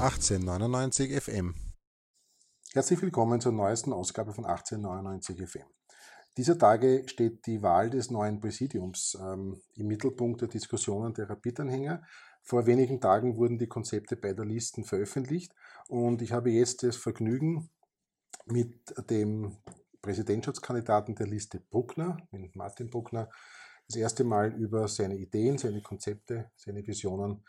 1899 FM. Herzlich willkommen zur neuesten Ausgabe von 1899 FM. Dieser Tage steht die Wahl des neuen Präsidiums ähm, im Mittelpunkt der Diskussionen der Rapid-Anhänger. Vor wenigen Tagen wurden die Konzepte beider Listen veröffentlicht und ich habe jetzt das Vergnügen, mit dem Präsidentschaftskandidaten der Liste Bruckner, mit Martin Bruckner, das erste Mal über seine Ideen, seine Konzepte, seine Visionen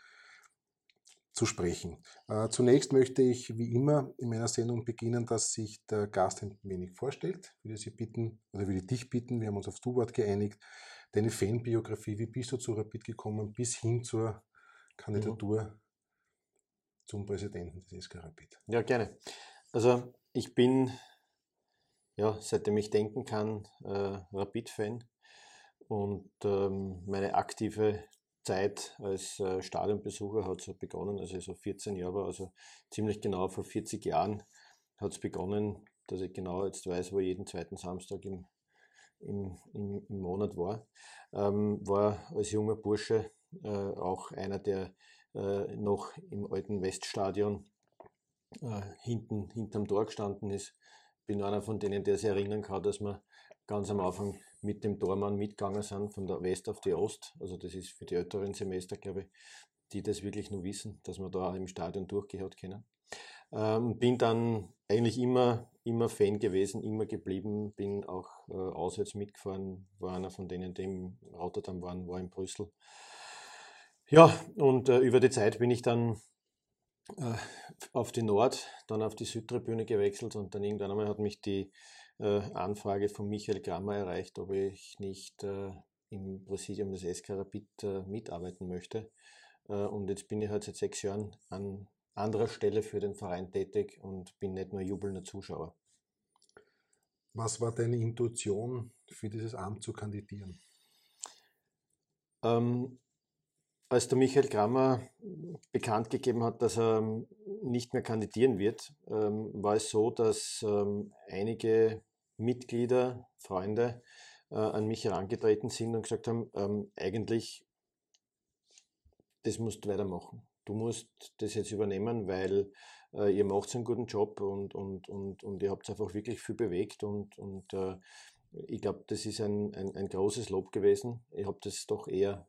zu sprechen. Äh, zunächst möchte ich wie immer in meiner Sendung beginnen, dass sich der Gast ein wenig vorstellt. Ich würde Sie bitten, oder würde dich bitten, wir haben uns auf Du-Wort geeinigt, deine Fanbiografie, wie bist du zu Rapid gekommen, bis hin zur Kandidatur mhm. zum Präsidenten des SK Rapid. Ja, gerne. Also ich bin, ja, seitdem ich denken kann, äh, Rapid-Fan und ähm, meine aktive Zeit als äh, Stadionbesucher hat es begonnen, also so 14 Jahre war, also ziemlich genau vor 40 Jahren hat es begonnen, dass ich genau jetzt weiß, wo ich jeden zweiten Samstag im, im, im, im Monat war. Ähm, war als junger Bursche äh, auch einer, der äh, noch im alten Weststadion äh, hinten hinterm Tor gestanden ist. Bin einer von denen, der sich erinnern kann, dass wir ganz am Anfang mit dem Tormann mitgegangen sind, von der West auf die Ost. Also das ist für die älteren Semester, glaube ich, die das wirklich nur wissen, dass wir da im Stadion durchgehört können. Ähm, bin dann eigentlich immer, immer Fan gewesen, immer geblieben, bin auch äh, auswärts mitgefahren, war einer von denen, die im Rotterdam waren, war in Brüssel. Ja, und äh, über die Zeit bin ich dann äh, auf die Nord, dann auf die Südtribüne gewechselt und dann irgendwann einmal hat mich die Anfrage von Michael Grammer erreicht, ob ich nicht äh, im Präsidium des SK Rapid äh, mitarbeiten möchte. Äh, und jetzt bin ich halt seit sechs Jahren an anderer Stelle für den Verein tätig und bin nicht nur jubelnder Zuschauer. Was war deine Intuition für dieses Amt zu kandidieren? Ähm, als der Michael Grammer bekannt gegeben hat, dass er ähm, nicht mehr kandidieren wird, ähm, war es so, dass ähm, einige Mitglieder, Freunde äh, an mich herangetreten sind und gesagt haben, ähm, eigentlich, das musst du weitermachen. Du musst das jetzt übernehmen, weil äh, ihr macht einen guten Job und, und, und, und ihr habt einfach wirklich viel bewegt und, und äh, ich glaube, das ist ein, ein, ein, großes Lob gewesen. Ich habe das doch eher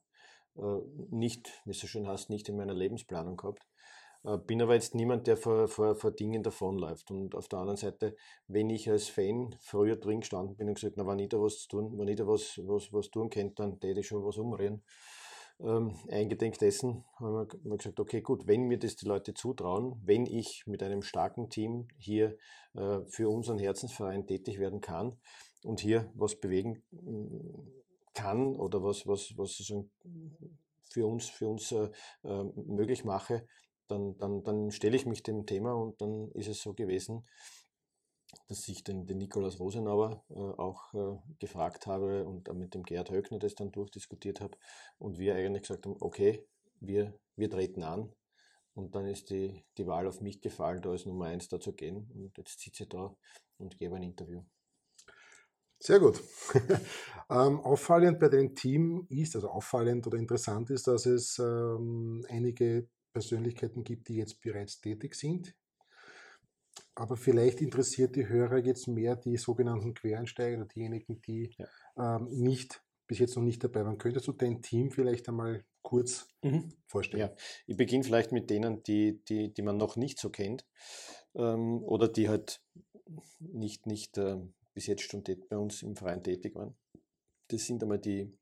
äh, nicht, wie es so schön heißt, nicht in meiner Lebensplanung gehabt. Äh, bin aber jetzt niemand, der vor, vor, vor Dingen davonläuft. Und auf der anderen Seite, wenn ich als Fan früher drin gestanden bin und gesagt, na, wenn ich da was zu tun, wenn ich da was, was, was tun könnte, dann täte ich schon was umrühren. Ähm, eingedenk dessen haben wir gesagt, okay, gut, wenn mir das die Leute zutrauen, wenn ich mit einem starken Team hier äh, für unseren Herzensverein tätig werden kann und hier was bewegen mm, kann oder was, was, was für uns, für uns äh, äh möglich mache, dann, dann, dann stelle ich mich dem Thema und dann ist es so gewesen, dass ich den, den Nikolaus Rosenauer äh, auch äh, gefragt habe und mit dem Gerd Höckner das dann durchdiskutiert habe und wir eigentlich gesagt haben, okay, wir, wir treten an und dann ist die, die Wahl auf mich gefallen, da als Nummer eins da zu gehen und jetzt sitze ich da und gebe ein Interview. Sehr gut. ähm, auffallend bei dem Team ist, also auffallend oder interessant ist, dass es ähm, einige Persönlichkeiten gibt, die jetzt bereits tätig sind. Aber vielleicht interessiert die Hörer jetzt mehr die sogenannten Quereinsteiger oder diejenigen, die ja. ähm, nicht, bis jetzt noch nicht dabei waren. Könntest du dein Team vielleicht einmal kurz mhm. vorstellen? Ja, ich beginne vielleicht mit denen, die, die, die man noch nicht so kennt ähm, oder die halt nicht, nicht äh, bis jetzt schon bei uns im Verein tätig waren. Das sind einmal die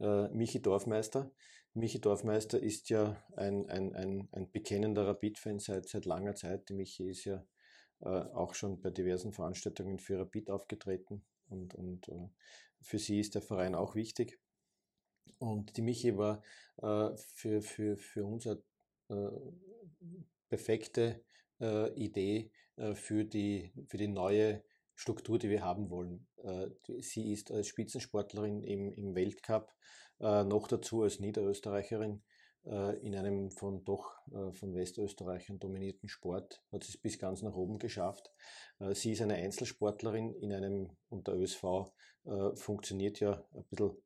äh, Michi Dorfmeister, Michi Dorfmeister ist ja ein, ein, ein, ein bekennender Rapid-Fan seit, seit langer Zeit. Die Michi ist ja äh, auch schon bei diversen Veranstaltungen für Rapid aufgetreten und, und äh, für sie ist der Verein auch wichtig. Und die Michi war äh, für, für, für uns eine äh, perfekte äh, Idee äh, für, die, für die neue Struktur, die wir haben wollen. sie ist als Spitzensportlerin im, im Weltcup äh, noch dazu als Niederösterreicherin äh, in einem von doch äh, von Westösterreichern dominierten Sport hat sie es bis ganz nach oben geschafft. Äh, sie ist eine Einzelsportlerin in einem, und der ÖSV äh, funktioniert ja ein bisschen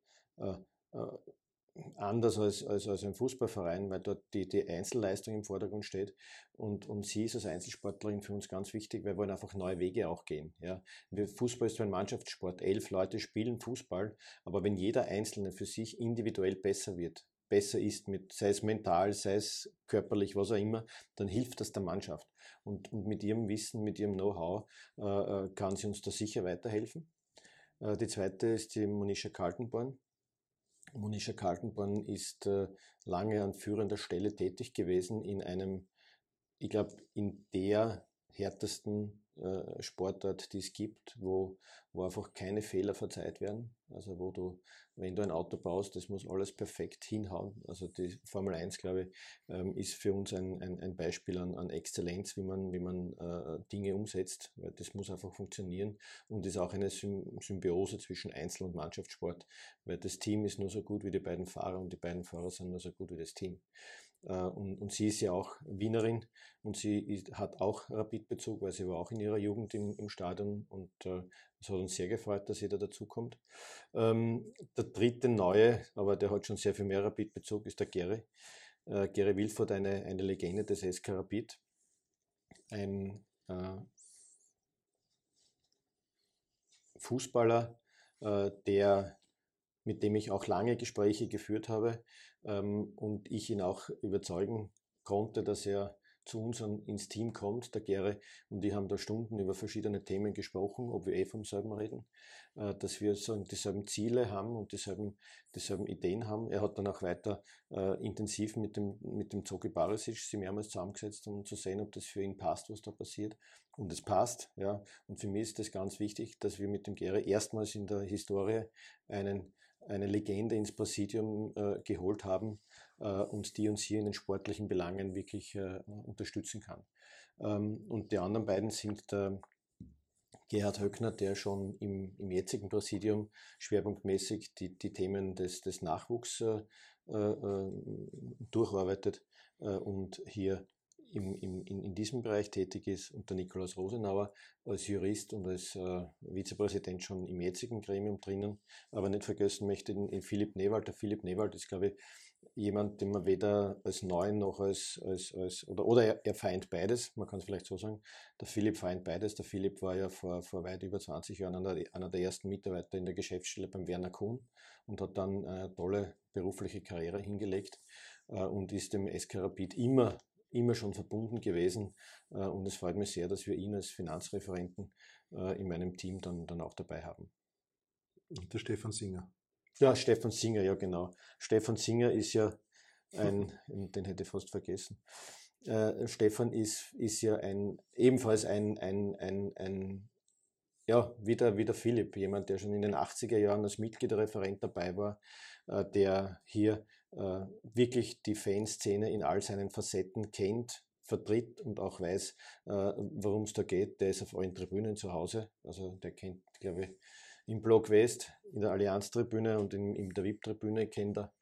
anders als, als, als ein Fußballverein, weil dort die, die Einzelleistung im Vordergrund steht. Und, und sie ist als Einzelsportlerin für uns ganz wichtig, weil wir wollen einfach neue Wege auch gehen. Ja. Fußball ist so ein Mannschaftssport. Elf Leute spielen Fußball, aber wenn jeder Einzelne für sich individuell besser wird, besser ist, mit, sei es mental, sei es körperlich, was auch immer, dann hilft das der Mannschaft. Und, und mit ihrem Wissen, mit ihrem Know-how äh, äh kann sie uns da sicher weiterhelfen. Äh, die zweite ist die Monisha Kaltenborn. Monisha Kaltenborn ist äh, lange an führender Stelle tätig gewesen in einem, ich glaube, in der härtesten äh, Sportart, die es gibt, wo, wo einfach keine Fehler verzeiht werden. Also wo du, wenn du ein Auto baust, das muss alles perfekt hinhauen. Also die Formel 1, glaube ich, ähm, ist für uns ein, ein, ein Beispiel an, an Exzellenz, wie man, wie man äh, Dinge umsetzt. Weil das muss einfach funktionieren und ist auch eine Symbiose zwischen Einzel- und Mannschaftssport, weil das Team ist nur so gut wie die beiden Fahrer und die beiden Fahrer sind nur so gut wie das Team. Äh, und, und, sie ist ja auch Wienerin und sie hat auch Rapid-Bezug, weil sie war auch in ihrer Jugend im, im Stadion und äh, es hat uns sehr gefreut, dass jeder dazukommt. Ähm, der dritte neue, aber der hat schon sehr viel mehr Rapid-Bezug, ist der Gary. Äh, Gary Wilford, eine, eine Legende des SK Rapid. Ein äh, Fußballer, äh, der mit dem ich auch lange Gespräche geführt habe ähm, und ich ihn auch überzeugen konnte, dass er zu uns an, ins Team kommt, der Gere, und die haben da Stunden über verschiedene Themen gesprochen, ob wir eh vom selben reden, äh, dass wir so dieselben Ziele haben und dieselben, dieselben Ideen haben. Er hat dann auch weiter äh, intensiv mit dem, mit dem Zoki Barisic sie mehrmals zusammengesetzt, um zu sehen, ob das für ihn passt, was da passiert. Und es passt, ja. Und für mich ist das ganz wichtig, dass wir mit dem Gere erstmals in der Historie einen eine Legende ins Präsidium äh, geholt haben äh, und die uns hier in den sportlichen Belangen wirklich äh, unterstützen kann. Ähm, und die anderen beiden sind der Gerhard Höckner, der schon im, im jetzigen Präsidium schwerpunktmäßig die, die Themen des, des Nachwuchs äh, äh, durcharbeitet äh, und hier im, im, in, diesem Bereich tätig ist und der Nikolaus Rosenauer als Jurist und als äh, Vizepräsident schon im jetzigen Gremium drinnen. Aber nicht vergessen möchte in, in Philipp Newald. Der Philipp Newald ist, glaube ich, jemand, den man weder als Neuen noch als, als, als oder, oder er, er vereint beides, man kann es vielleicht so sagen. Der Philipp vereint beides. Der Philipp war ja vor, vor weit über 20 Jahren einer, einer der ersten Mitarbeiter in der Geschäftsstelle beim Werner Kuhn und hat dann eine tolle berufliche Karriere hingelegt äh, und ist dem SK Rapid immer immer schon verbunden gewesen. Äh, und es freut mich sehr, dass wir ihn als Finanzreferenten äh, in meinem Team dann, dann auch dabei haben. Und der Stefan Singer. Ja, Stefan Singer, ja genau. Stefan Singer ist ja ein, den hätte ich fast vergessen. Äh, Stefan ist, ist ja ein, ebenfalls ein, ein, ein, ein ja, wie der, wie der Philipp, jemand, der schon in den 80er Jahren als Mitgliederreferent dabei war, äh, der hier wirklich die Fanszene in all seinen Facetten kennt, vertritt und auch weiß, äh, worum es da geht. Der ist auf allen Tribünen zu Hause. Also der kennt, glaube ich, im Block West, in der Allianz-Tribüne und in, in der VIP-Tribüne kennt er,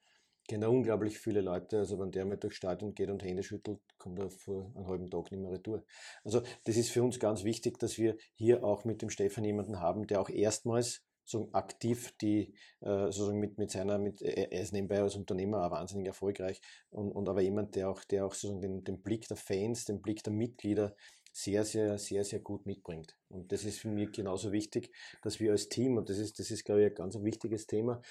kennt er unglaublich viele Leute. Also wenn der mal durchs Stadion geht und Hände schüttelt, kommt er vor einem halben Tag nicht mehr retour. Also das ist für uns ganz wichtig, dass wir hier auch mit dem Stefan jemanden haben, der auch erstmals aktiv die äh, sozusagen mit, mit seiner, mit, er ist nebenbei als Unternehmer auch wahnsinnig erfolgreich und, und aber jemand, der auch, der auch sozusagen den, den Blick der Fans, den Blick der Mitglieder sehr, sehr, sehr, sehr gut mitbringt. Und das ist für mich genauso wichtig, dass wir als Team, und das ist, das ist, glaube ich, ein ganz wichtiges Thema,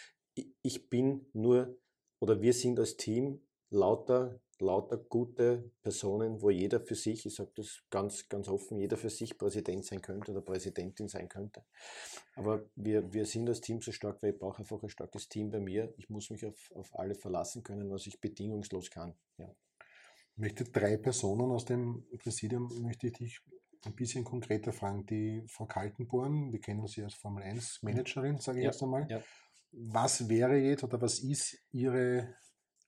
ich bin nur, oder wir sind als Team lauter lauter gute Personen, wo jeder für sich, ich sage das ganz, ganz offen, jeder für sich Präsident sein könnte oder Präsidentin sein könnte. Aber wir, wir sind als Team so stark, weil ich brauche einfach ein starkes Team bei mir. Ich muss mich auf, auf alle verlassen können, was ich bedingungslos kann. Ja. Ich möchte drei Personen aus dem Präsidium, möchte ich dich ein bisschen konkreter fragen. Die Frau Kaltenborn, wir kennen sie als Formel 1 Managerin, sage ich ja, jetzt einmal. Ja. Was wäre jetzt oder was ist Ihre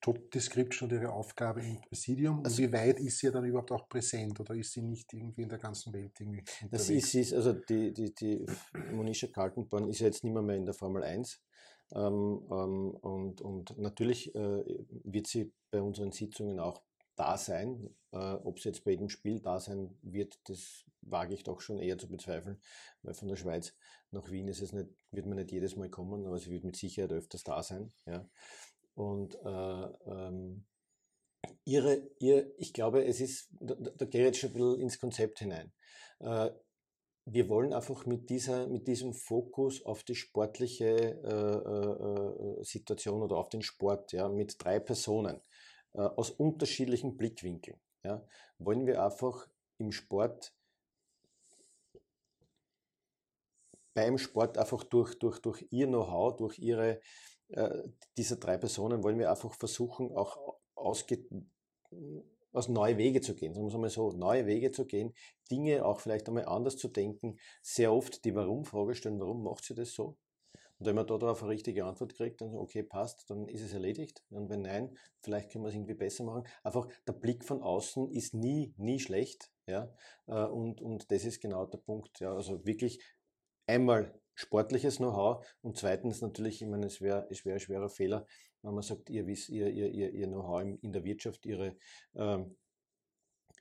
Job Description und ihre Aufgabe im Präsidium? Also, wie weit ist sie dann überhaupt auch präsent oder ist sie nicht irgendwie in der ganzen Welt irgendwie Das ist, ist also die, die, die Monisha Kaltenborn ist ja jetzt nicht mehr, mehr in der Formel 1. Ähm, ähm, und, und natürlich äh, wird sie bei unseren Sitzungen auch da sein. Äh, ob sie jetzt bei jedem Spiel da sein wird, das wage ich doch schon eher zu bezweifeln, weil von der Schweiz nach Wien ist es nicht, wird man nicht jedes Mal kommen, aber sie wird mit Sicherheit öfters da sein. Ja. Und äh, ähm, ihre, ihr, ich glaube, es ist, da, da gehe ich jetzt schon ein bisschen ins Konzept hinein. Äh, wir wollen einfach mit, dieser, mit diesem Fokus auf die sportliche äh, äh, äh Situation oder auf den Sport, ja, mit drei Personen äh, aus unterschiedlichen Blickwinkeln, ja, wollen wir einfach im Sport beim Sport einfach durch, durch, durch ihr Know-how, durch ihre, äh, diese drei Personen wollen wir einfach versuchen, auch ausge, aus neue Wege zu gehen, sagen wir es mal so, neue Wege zu gehen, Dinge auch vielleicht einmal anders zu denken, sehr oft die Warum-Frage stellen, warum macht sie das so? Und wenn man darauf eine richtige Antwort kriegt, dann okay, passt, dann ist es erledigt. Und wenn nein, vielleicht können wir es irgendwie besser machen. Einfach der Blick von außen ist nie, nie schlecht. Ja? Äh, und, und das ist genau der Punkt. Ja? Also wirklich einmal sportliches Know-how und zweitens natürlich, ich meine, es wäre es wär ein schwerer Fehler, wenn man sagt, ihr, wisst, ihr, ihr, ihr, Know-how in der Wirtschaft, ihre, ähm,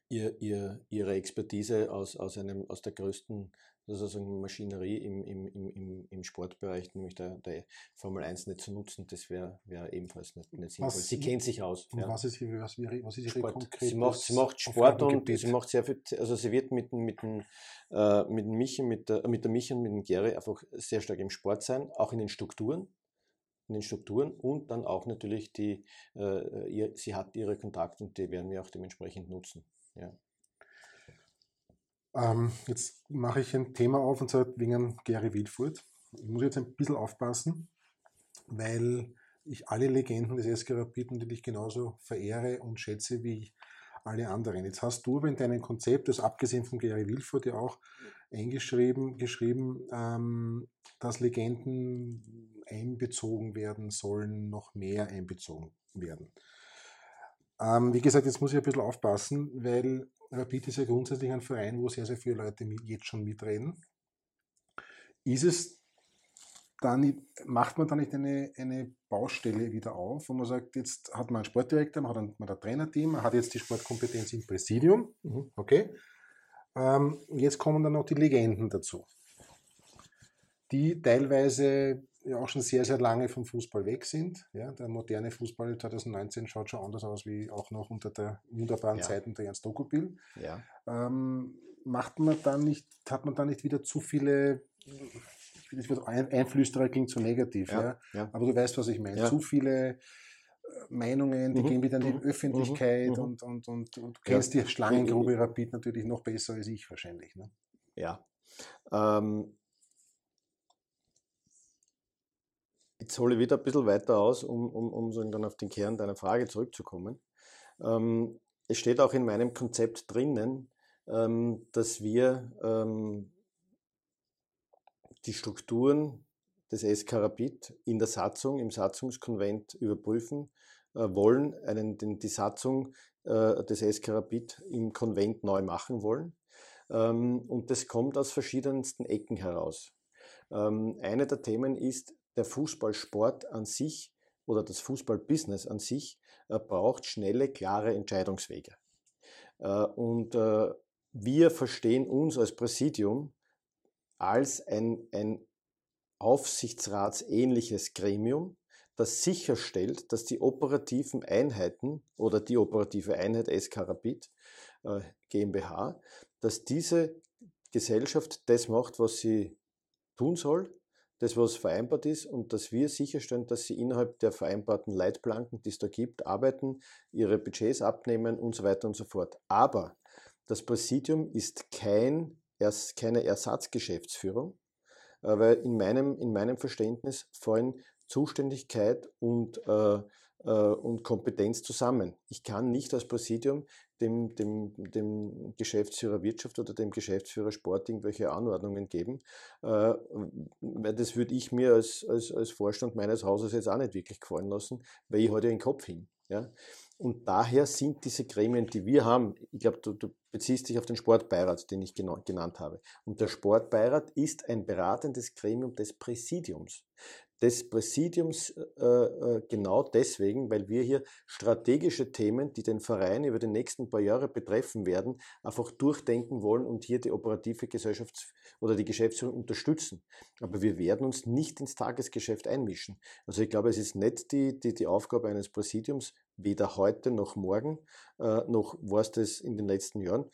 ihr, ihr, ihre Expertise aus, aus, einem, aus der größten sozusagen Maschinerie im, im, im, im Sportbereich, nämlich der, der Formel 1 nicht zu nutzen, das wäre wär ebenfalls nicht, nicht sinnvoll. Was, sie kennt sich aus. Ja. Was, ist, was, was ist ihre Sport. Sie macht, sie macht Sport und sie macht sehr viel, also sie wird mit, mit, mit, äh, mit Michi, mit der, mit der Michi und mit dem Gary einfach sehr stark im Sport sein, auch in den Strukturen in den Strukturen und dann auch natürlich die, äh, ihr, sie hat ihre Kontakte und die werden wir auch dementsprechend nutzen. Ja. Ähm, jetzt mache ich ein Thema auf und zwar wegen Gary Wildfurt. Ich muss jetzt ein bisschen aufpassen, weil ich alle Legenden des SK Rapid natürlich genauso verehre und schätze wie alle anderen. Jetzt hast du in deinem Konzept, das abgesehen von Gary Wilford ja auch eingeschrieben, geschrieben, ähm, dass Legenden einbezogen werden sollen, noch mehr einbezogen werden. Ähm, wie gesagt, jetzt muss ich ein bisschen aufpassen, weil Rapid ist ja grundsätzlich ein Verein, wo sehr, sehr viele Leute jetzt schon mitreden. Ist es dann, macht man da nicht eine, eine Baustelle wieder auf, wo man sagt, jetzt hat man einen Sportdirektor, man hat ein, man hat ein Trainerteam, man hat jetzt die Sportkompetenz im Präsidium, mhm. okay. Ähm, jetzt kommen dann noch die Legenden dazu, die teilweise ja auch schon sehr, sehr lange vom Fußball weg sind. Ja, der moderne Fußball 2019 schaut schon anders aus wie auch noch unter der wunderbaren ja. Zeit unter Jans Dokupil. Ja. Ähm, macht man dann nicht, hat man dann nicht wieder zu viele Einflüsterer klingt zu negativ, ja, ja. aber du weißt, was ich meine. Zu viele äh, Meinungen, die mhm. gehen wieder in die mhm. Öffentlichkeit mhm. Und, und, und, und, du kennst die Schlangengrube Rapid natürlich noch besser als ich wahrscheinlich. Ne? Ja. Ähm, Jetzt hole ich wieder ein bisschen weiter aus, um, um, um dann auf den Kern deiner Frage zurückzukommen. Ähm, es steht auch in meinem Konzept drinnen, ähm, dass wir ähm, die Strukturen des SK Rapid in der Satzung, im Satzungskonvent überprüfen äh, wollen, einen, den, die Satzung äh, des SK Rapid im Konvent neu machen wollen. Ähm, und das kommt aus verschiedensten Ecken heraus. Ähm, eine der Themen ist, der Fußballsport an sich oder das Fußballbusiness an sich äh, braucht schnelle, klare Entscheidungswege. Äh, und äh, wir verstehen uns als Präsidium als ein, ein aufsichtsratsähnliches Gremium, das sicherstellt, dass die operativen Einheiten oder die operative Einheit SK Rapid äh, GmbH, dass diese Gesellschaft das macht, was sie tun soll, das, was vereinbart ist und dass wir sicherstellen, dass sie innerhalb der vereinbarten Leitplanken, die es da gibt, arbeiten, ihre Budgets abnehmen und so weiter und so fort. Aber das Präsidium ist kein keine Ersatzgeschäftsführung, äh, weil in meinem, in meinem Verständnis fallen Zuständigkeit und, äh, äh, und Kompetenz zusammen. Ich kann nicht als Präsidium dem, dem, dem Geschäftsführer Wirtschaft oder dem Geschäftsführer Sport irgendwelche Anordnungen geben, äh, weil das würde ich mir als, als, als Vorstand meines Hauses jetzt auch nicht wirklich gefallen lassen, weil ich heute halt den Kopf hin. Ja? Und daher sind diese Gremien, die wir haben, ich glaube, du, du, beziehst dich auf den Sportbeirat, den ich genannt habe. Und der Sportbeirat ist ein beratendes Gremium des Präsidiums. Des Präsidiums äh, äh, genau deswegen, weil wir hier strategische Themen, die den Verein über die nächsten paar Jahre betreffen werden, einfach durchdenken wollen und hier die operative Gesellschafts- oder die Geschäftsführung unterstützen. Aber wir werden uns nicht ins Tagesgeschäft einmischen. Also ich glaube, es ist nicht die, die, die Aufgabe eines Präsidiums, weder heute noch morgen, äh, noch war es das in den letzten Jahren,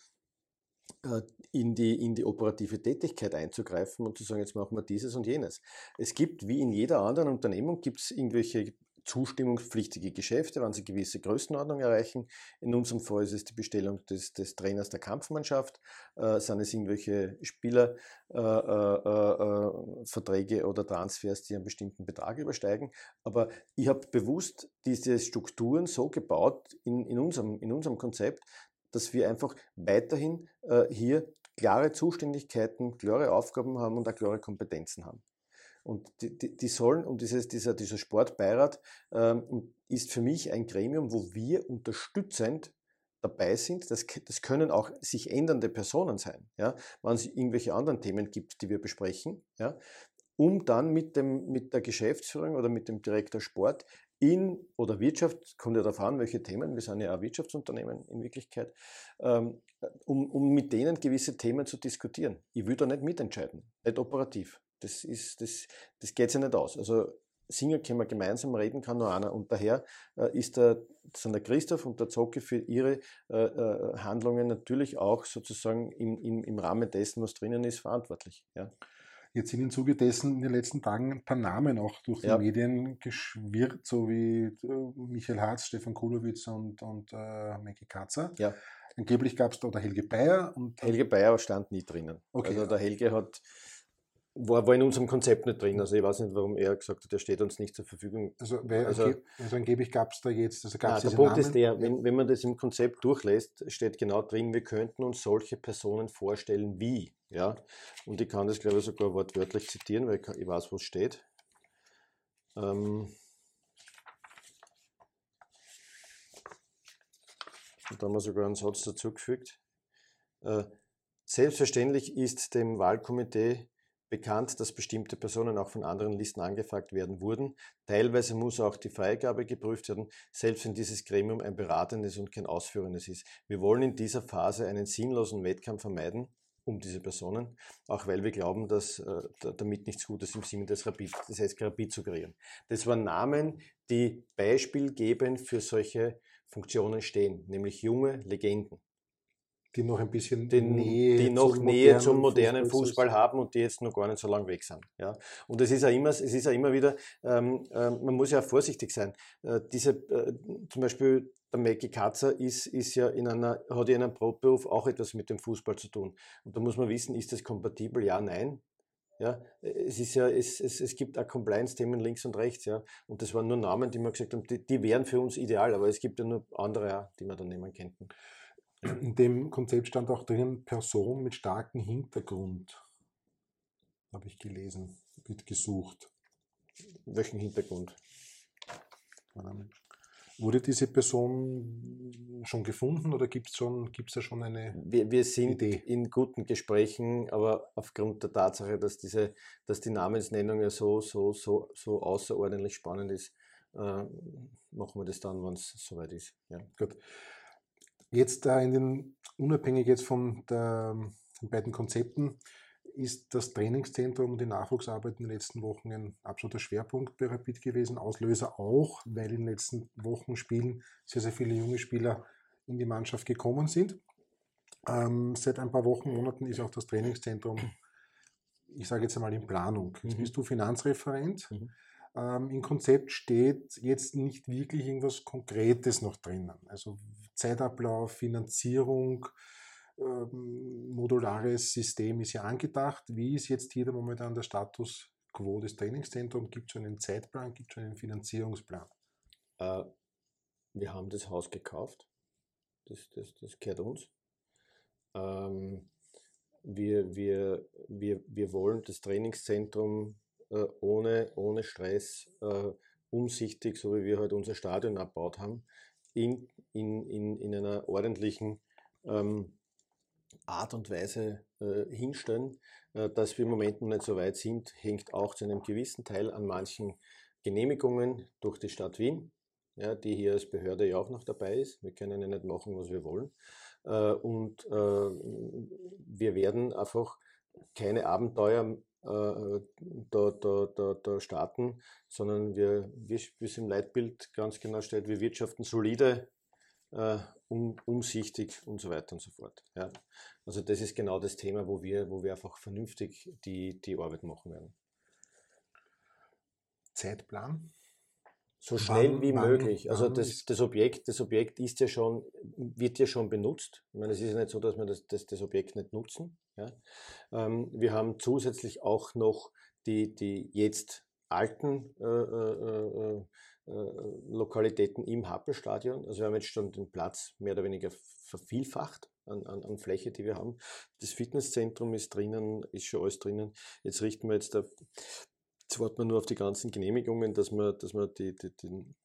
in die, in die operative Tätigkeit einzugreifen und zu sagen, jetzt machen wir dieses und jenes. Es gibt, wie in jeder anderen Unternehmung, gibt es irgendwelche zustimmungspflichtige Geschäfte, wenn sie gewisse Größenordnung erreichen. In unserem Fall ist es die Bestellung des, des Trainers der Kampfmannschaft, äh, sind es irgendwelche Spielerverträge äh, äh, äh oder Transfers, die einen bestimmten Betrag übersteigen. Aber ich habe bewusst diese Strukturen so gebaut in, in, unserem, in unserem Konzept, dass wir einfach weiterhin äh, hier klare Zuständigkeiten, klare Aufgaben haben und auch klare Kompetenzen haben. Und die, die, die sollen, und dieses, dieser, dieser Sportbeirat ähm, ist für mich ein Gremium, wo wir unterstützend dabei sind. Das, das können auch sich ändernde Personen sein, ja, wenn es irgendwelche anderen Themen gibt, die wir besprechen, ja, um dann mit, dem, mit der Geschäftsführung oder mit dem Direktor Sport in oder Wirtschaft, kommt ja darauf an, welche Themen, wir sind ja auch Wirtschaftsunternehmen in Wirklichkeit, ähm, um, um mit denen gewisse Themen zu diskutieren. Ich will da nicht mitentscheiden, nicht operativ. Das, ist, das, das geht sich nicht aus. Also singen können wir gemeinsam, reden kann nur einer. Und daher äh, ist der, sind der Christoph und der Zocke für ihre äh, äh, Handlungen natürlich auch sozusagen im, im, im Rahmen dessen, was drinnen ist, verantwortlich. Ja. Jetzt sind im Zuge dessen in den letzten Tagen ein paar Namen auch durch die ja. Medien geschwirrt, so wie äh, Michael Harz, Stefan Kulowitz und, und äh, Maggie Katzer. Ja. Angeblich gab es da oder Helge Bayer. Und Helge Bayer stand nie drinnen. Okay. Also der Helge hat war, war in unserem Konzept nicht drin. Also ich weiß nicht, warum er gesagt hat, er steht uns nicht zur Verfügung. Also, weil, also, also angeblich gab es da jetzt, also gab es Der Punkt Namen? ist der, wenn, wenn man das im Konzept durchlässt, steht genau drin, wir könnten uns solche Personen vorstellen wie. Ja? Und ich kann das, glaube ich, sogar wortwörtlich zitieren, weil ich, ich weiß, wo es steht. Ähm, und da haben wir sogar einen Satz dazugefügt. Äh, selbstverständlich ist dem Wahlkomitee bekannt, dass bestimmte Personen auch von anderen Listen angefragt werden wurden. Teilweise muss auch die Freigabe geprüft werden, selbst wenn dieses Gremium ein beratendes und kein ausführendes ist. Wir wollen in dieser Phase einen sinnlosen Wettkampf vermeiden um diese Personen, auch weil wir glauben, dass äh, damit nichts Gutes im Sinne des Rapid, das heißt Rapid zu kreieren. Das waren Namen, die beispielgebend für solche Funktionen stehen, nämlich junge Legenden die noch ein bisschen die, Nähe, die noch zum, Nähe modernen zum modernen Fußball, Fußball, haben und die jetzt noch gar nicht so lange weg sind. Ja? Und es ist ja immer, es ist ja immer wieder, ähm, äh, man muss ja vorsichtig sein. Äh, diese, äh, zum Beispiel der Mackie Katzer ist, ist ja in einer, hat ja in einem Brotberuf auch etwas mit dem Fußball zu tun. Und da muss man wissen, ist das kompatibel? Ja, nein. Ja, es ist ja, es, es, es gibt auch Compliance-Themen links und rechts, ja. Und das waren nur Namen, die wir gesagt haben, die, die wären für uns ideal, aber es gibt ja nur andere, die wir dann nehmen könnten. In dem Konzept stand auch drin, Person mit starkem Hintergrund. Habe ich gelesen, wird gesucht. Welchen Hintergrund? Wurde diese Person schon gefunden oder gibt es schon, gibt's da schon eine wir, wir sind Idee? in guten Gesprächen, aber aufgrund der Tatsache, dass, diese, dass die Namensnennung ja so, so, so, so außerordentlich spannend ist, äh, machen wir das dann, wenn es soweit ist. Ja. Gut. Jetzt in den, unabhängig jetzt von der, den beiden Konzepten, ist das Trainingszentrum und die Nachwuchsarbeit in den letzten Wochen ein absoluter Schwerpunkt bei Rapid gewesen. Auslöser auch, weil in den letzten Wochen Spielen sehr, sehr viele junge Spieler in die Mannschaft gekommen sind. Ähm, seit ein paar Wochen, Monaten ist auch das Trainingszentrum, ich sage jetzt einmal in Planung. Jetzt mhm. bist du Finanzreferent. Mhm. Ähm, Im Konzept steht jetzt nicht wirklich irgendwas Konkretes noch drinnen. Also Zeitablauf, Finanzierung, ähm, modulares System ist ja angedacht. Wie ist jetzt hier momentan der Status quo des Trainingszentrums? Gibt es schon einen Zeitplan, gibt es schon einen Finanzierungsplan? Äh, wir haben das Haus gekauft. Das, das, das gehört uns. Ähm, wir, wir, wir, wir wollen das Trainingszentrum ohne, ohne Stress, äh, umsichtig, so wie wir halt unser Stadion abbaut haben, in, in, in, in einer ordentlichen ähm, Art und Weise äh, hinstellen. Äh, dass wir im Moment noch nicht so weit sind, hängt auch zu einem gewissen Teil an manchen Genehmigungen durch die Stadt Wien, ja, die hier als Behörde ja auch noch dabei ist. Wir können ja nicht machen, was wir wollen. Äh, und äh, wir werden einfach keine Abenteuer äh, da, da, da, da starten, sondern wir, wie es im Leitbild ganz genau steht, wir wirtschaften solide, äh, um, umsichtig und so weiter und so fort. Ja. Also das ist genau das Thema, wo wir, wo wir einfach vernünftig die, die Arbeit machen werden. Zeitplan? So schnell wann, wie wann, möglich. Also das, das, Objekt, das Objekt ist ja schon, wird ja schon benutzt. Ich meine, es ist ja nicht so, dass wir das, das, das Objekt nicht nutzen. Ja. Ähm, wir haben zusätzlich auch noch die, die jetzt alten äh, äh, äh, äh, Lokalitäten im Happelstadion. Also wir haben jetzt schon den Platz mehr oder weniger vervielfacht an, an, an Fläche, die wir haben. Das Fitnesszentrum ist drinnen, ist schon alles drinnen. Jetzt richten wir jetzt da, jetzt warten wir nur auf die ganzen Genehmigungen, dass wir, dass wir die, die, den,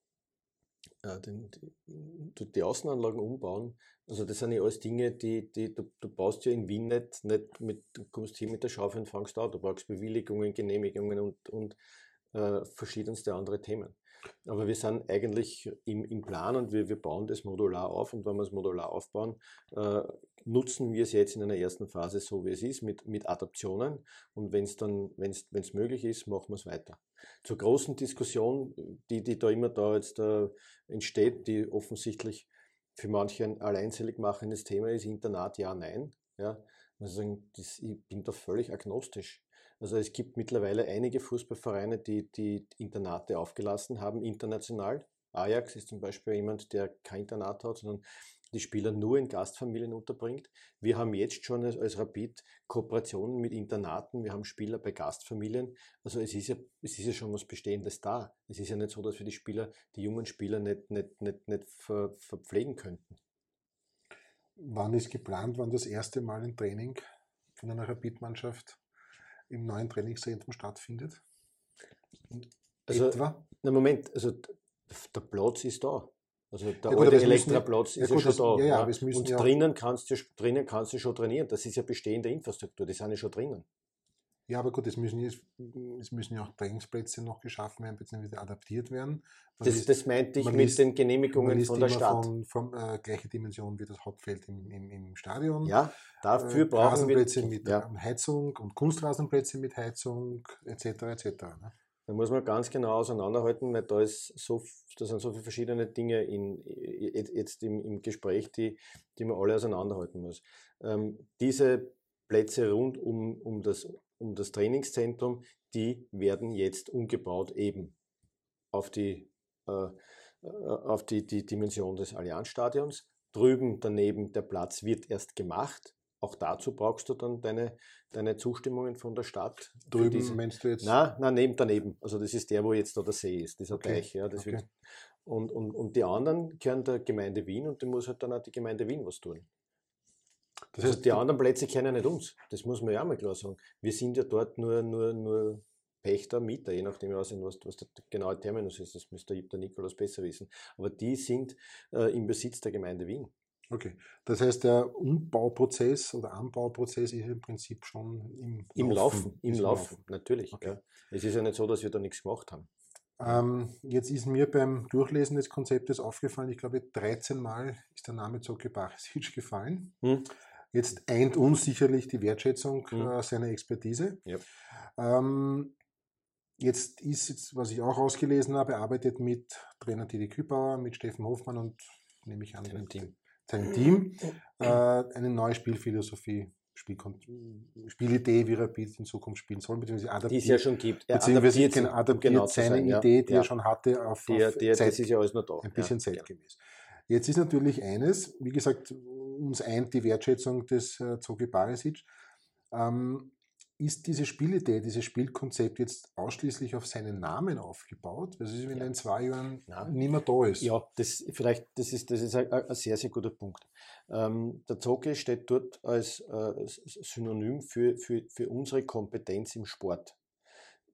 äh, den, die, die, Außenanlagen umbauen. Also das sind ja alles Dinge, die, die du, du baust ja in Wien nicht, nicht mit, du kommst hier mit der Schaufel und fangst an. Du brauchst Bewilligungen, Genehmigungen und, und äh, verschiedenste andere Themen. Aber wir sind eigentlich im, im Plan und wir, wir bauen das modular auf. Und wenn wir es modular aufbauen, äh, nutzen wir es jetzt in einer ersten Phase so, wie es ist, mit, mit Adaptionen. Und wenn es dann, wenn es möglich ist, machen wir es weiter. Zur großen Diskussion, die, die da immer da jetzt äh, entsteht, die offensichtlich für manche ein alleinselig machendes Thema ist, Internat ja, nein. Ja, das, ich bin da völlig agnostisch. Also es gibt mittlerweile einige Fußballvereine, die die Internate aufgelassen haben, international. Ajax ist zum Beispiel jemand, der kein Internat hat, sondern die Spieler nur in Gastfamilien unterbringt. Wir haben jetzt schon als Rapid Kooperationen mit Internaten, wir haben Spieler bei Gastfamilien. Also es ist ja, es ist ja schon was Bestehendes da. Es ist ja nicht so, dass wir die Spieler, die jungen Spieler nicht, nicht, nicht, nicht ver, verpflegen könnten. Wann ist geplant, wann das erste Mal ein Training von einer Rapid-Mannschaft im neuen Trainingszentrum stattfindet? Also, Etwa? Na Moment, also der Platz ist da. Also der ja, gut, alte Elektraplatz ist ja, gut, ja schon da. Ja, ja. Und drinnen, kannst du, drinnen kannst du schon trainieren. Das ist ja bestehende Infrastruktur, die sind ja schon drinnen. Ja, aber gut, es müssen, es müssen ja auch Trainingsplätze noch geschaffen werden, bzw. adaptiert werden. Das, ist, das, meinte ich mit liest, den Genehmigungen von der Stadt. Von, von äh, gleiche Dimension wie das Hauptfeld im, im, im Stadion. Ja, dafür äh, brauchen Rasenplätze wir mit ja. Heizung und Kunstrasenplätze mit Heizung etc. etc. Ne? Da muss man ganz genau auseinanderhalten, weil da, ist so, da sind so viele verschiedene Dinge in, jetzt im, im Gespräch, die, die man alle auseinanderhalten muss. Ähm, diese Plätze rund um, um das um das Trainingszentrum, die werden jetzt umgebaut eben auf die, äh, äh, auf die, die Dimension des Allianzstadions. Drüben daneben der Platz wird erst gemacht. Auch dazu brauchst du dann deine, deine Zustimmungen von der Stadt. Drüben diese, meinst du jetzt? Nein, nein, neben, daneben. Also das ist der, wo jetzt da der See ist, dieser okay. Teich. Ja, das okay. wird, und, und, und die anderen gehören der Gemeinde Wien und die muss halt dann auch die Gemeinde Wien was tun. Das heißt, die anderen Plätze kennen nicht uns. Das muss man ja auch mal klar sagen. Wir sind ja dort nur, nur, nur Pächter, Mieter, je nachdem, was, was der genaue Terminus ist. Das müsste der Nikolaus besser wissen. Aber die sind äh, im Besitz der Gemeinde Wien. Okay, das heißt, der Umbauprozess oder Anbauprozess ist im Prinzip schon im, Im Laufen. Im Laufen, Laufen. natürlich. Okay. Ja. Es ist ja nicht so, dass wir da nichts gemacht haben. Ähm, jetzt ist mir beim Durchlesen des Konzeptes aufgefallen, ich glaube 13 Mal ist der Name Zoki Barisic gefallen. Hm. Jetzt eint uns sicherlich die Wertschätzung mhm. äh, seiner Expertise. Ja. Ähm, jetzt ist, jetzt, was ich auch ausgelesen habe, er arbeitet mit Trainer Didi Kübauer, mit Steffen Hofmann und nehme ich an, seinem Team, seinem Team äh, eine neue Spielphilosophie Spielidee, wie Rapid in Zukunft spielen soll, beziehungsweise adaptiert. Die es ja schon gibt. Er adaptiert, adaptiert, adaptiert genau seine sein, Idee, die ja. er schon hatte, auf, der, auf der, Zeit, das ist ja alles noch da. Ein bisschen ja, zeitgemäß. Jetzt ist natürlich eines, wie gesagt, uns eint die Wertschätzung des äh, Zogi Barisic. Ähm, ist diese Spielidee, dieses Spielkonzept jetzt ausschließlich auf seinen Namen aufgebaut? Was ist, wenn ja. er in zwei Jahren Nein. nicht mehr da ist? Ja, das vielleicht, das ist, das ist ein, ein sehr, sehr guter Punkt. Ähm, der Zoge steht dort als äh, Synonym für, für, für unsere Kompetenz im Sport.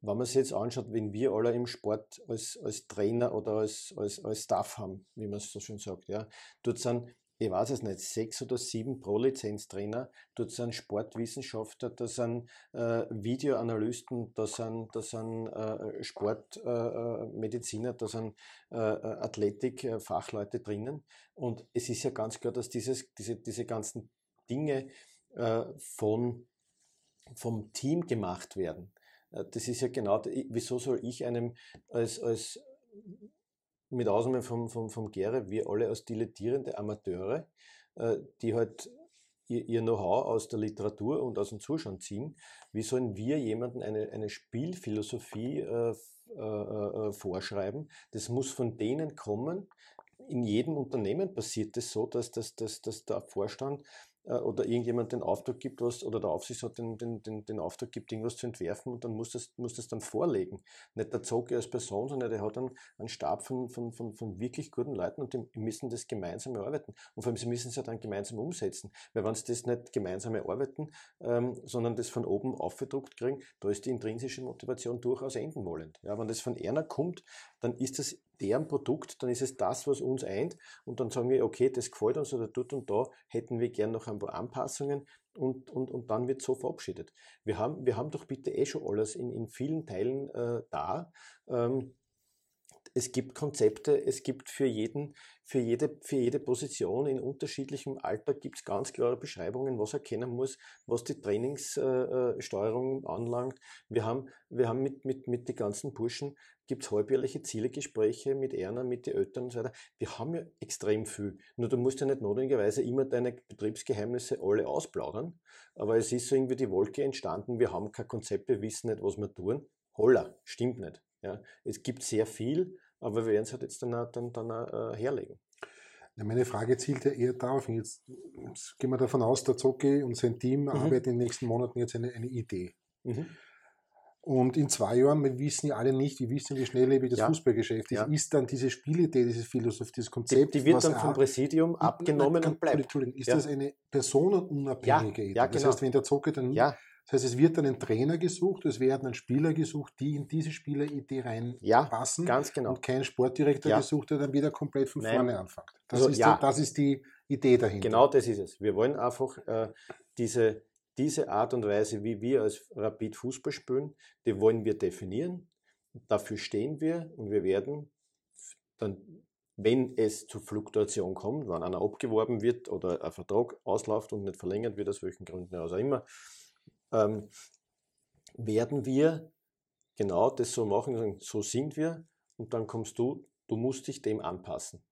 Wenn man sich jetzt anschaut, wenn wir alle im Sport als, als Trainer oder als, als, als Staff haben, wie man es so schön sagt, ja, dort sind ich weiß es nicht, sechs oder sieben Pro-Lizenz-Trainer, dort sind Sportwissenschaftler, da sind äh, Videoanalysten, da sind, da sind äh, Sportmediziner, äh, äh da sind äh, äh, Athletik-Fachleute drinnen. Und es ist ja ganz klar, dass dieses, diese, diese ganzen Dinge von, vom Team gemacht werden. Das ist ja genau, wieso soll ich einem als, als mit Ausnahme vom, vom, vom Gere, wir alle als dilettierende Amateure, äh, die halt ihr, ihr Know-how aus der Literatur und aus dem Zuschauen ziehen, wie sollen wir jemandem eine, eine Spielphilosophie äh, äh, äh, vorschreiben? Das muss von denen kommen. In jedem Unternehmen passiert es das so, dass, dass, dass, dass der Vorstand äh, oder irgendjemand den Auftrag gibt, was, oder der Aufsichtsrat den, den, den, den Auftrag gibt, irgendwas zu entwerfen und dann muss das, muss das dann vorlegen. Nicht der Zoge als Person, sondern der hat dann einen Stab von, von, von, von wirklich guten Leuten und die müssen das gemeinsam erarbeiten. Und vor allem, sie müssen es ja dann gemeinsam umsetzen. Weil wenn sie das nicht gemeinsam erarbeiten, ähm, sondern das von oben aufgedruckt kriegen, da ist die intrinsische Motivation durchaus enden wollend. Ja, wenn das von einer kommt, dann ist das deren Produkt, dann ist es das, was uns eint und dann sagen wir, okay, das gefällt uns oder dort und da hätten wir gern noch ein paar Anpassungen und, und, und dann wird so verabschiedet. Wir haben, wir haben doch bitte eh schon alles in, in vielen Teilen äh, da. Ähm, es gibt Konzepte, es gibt für jeden, für jede, für jede Position in unterschiedlichem Alter gibt es ganz klare Beschreibungen, was er kennen muss, was die Trainingssteuerung äh, anlangt. Wir haben, wir haben mit, mit, mit den ganzen Burschen, gibt es halbjährliche Zielegespräche mit Erna, mit den Eltern und so weiter. Wir haben ja extrem viel. Nur du musst ja nicht notwendigerweise immer deine Betriebsgeheimnisse alle ausplaudern, aber es ist so irgendwie die Wolke entstanden, wir haben kein Konzept, wir wissen nicht, was wir tun. Holla, stimmt nicht. Ja, es gibt sehr viel, aber wir werden es halt jetzt dann, dann, dann äh, herlegen. Ja, meine Frage zielt ja eher darauf, jetzt, jetzt gehen wir davon aus, der Zocki und sein Team mhm. arbeiten in den nächsten Monaten jetzt eine, eine Idee. Mhm. Und in zwei Jahren, wir wissen ja alle nicht, wir wissen, wie schnelllebig das ja. Fußballgeschäft ist, ja. ist dann diese Spielidee, diese Philosophie, dieses Konzept. Die, die wird dann vom Präsidium abgenommen und bleibt. Entschuldigung, ist ja. das eine personenunabhängige Idee? Genau. Das heißt, wenn der Zocke dann ja. Das heißt, es wird dann ein Trainer gesucht, es werden dann Spieler gesucht, die in diese Spieleridee reinpassen. Ja, ganz genau. Und kein Sportdirektor ja. gesucht, der dann wieder komplett von Nein. vorne anfängt. Das, also, ist ja. das ist die Idee dahinter. Genau das ist es. Wir wollen einfach äh, diese, diese Art und Weise, wie wir als Rapid Fußball spielen, die wollen wir definieren. Dafür stehen wir und wir werden dann wenn es zu Fluktuation kommt, wenn einer abgeworben wird oder ein Vertrag ausläuft und nicht verlängert wird, aus welchen Gründen auch immer, ähm, werden wir genau das so machen, so sind wir und dann kommst du, du musst dich dem anpassen.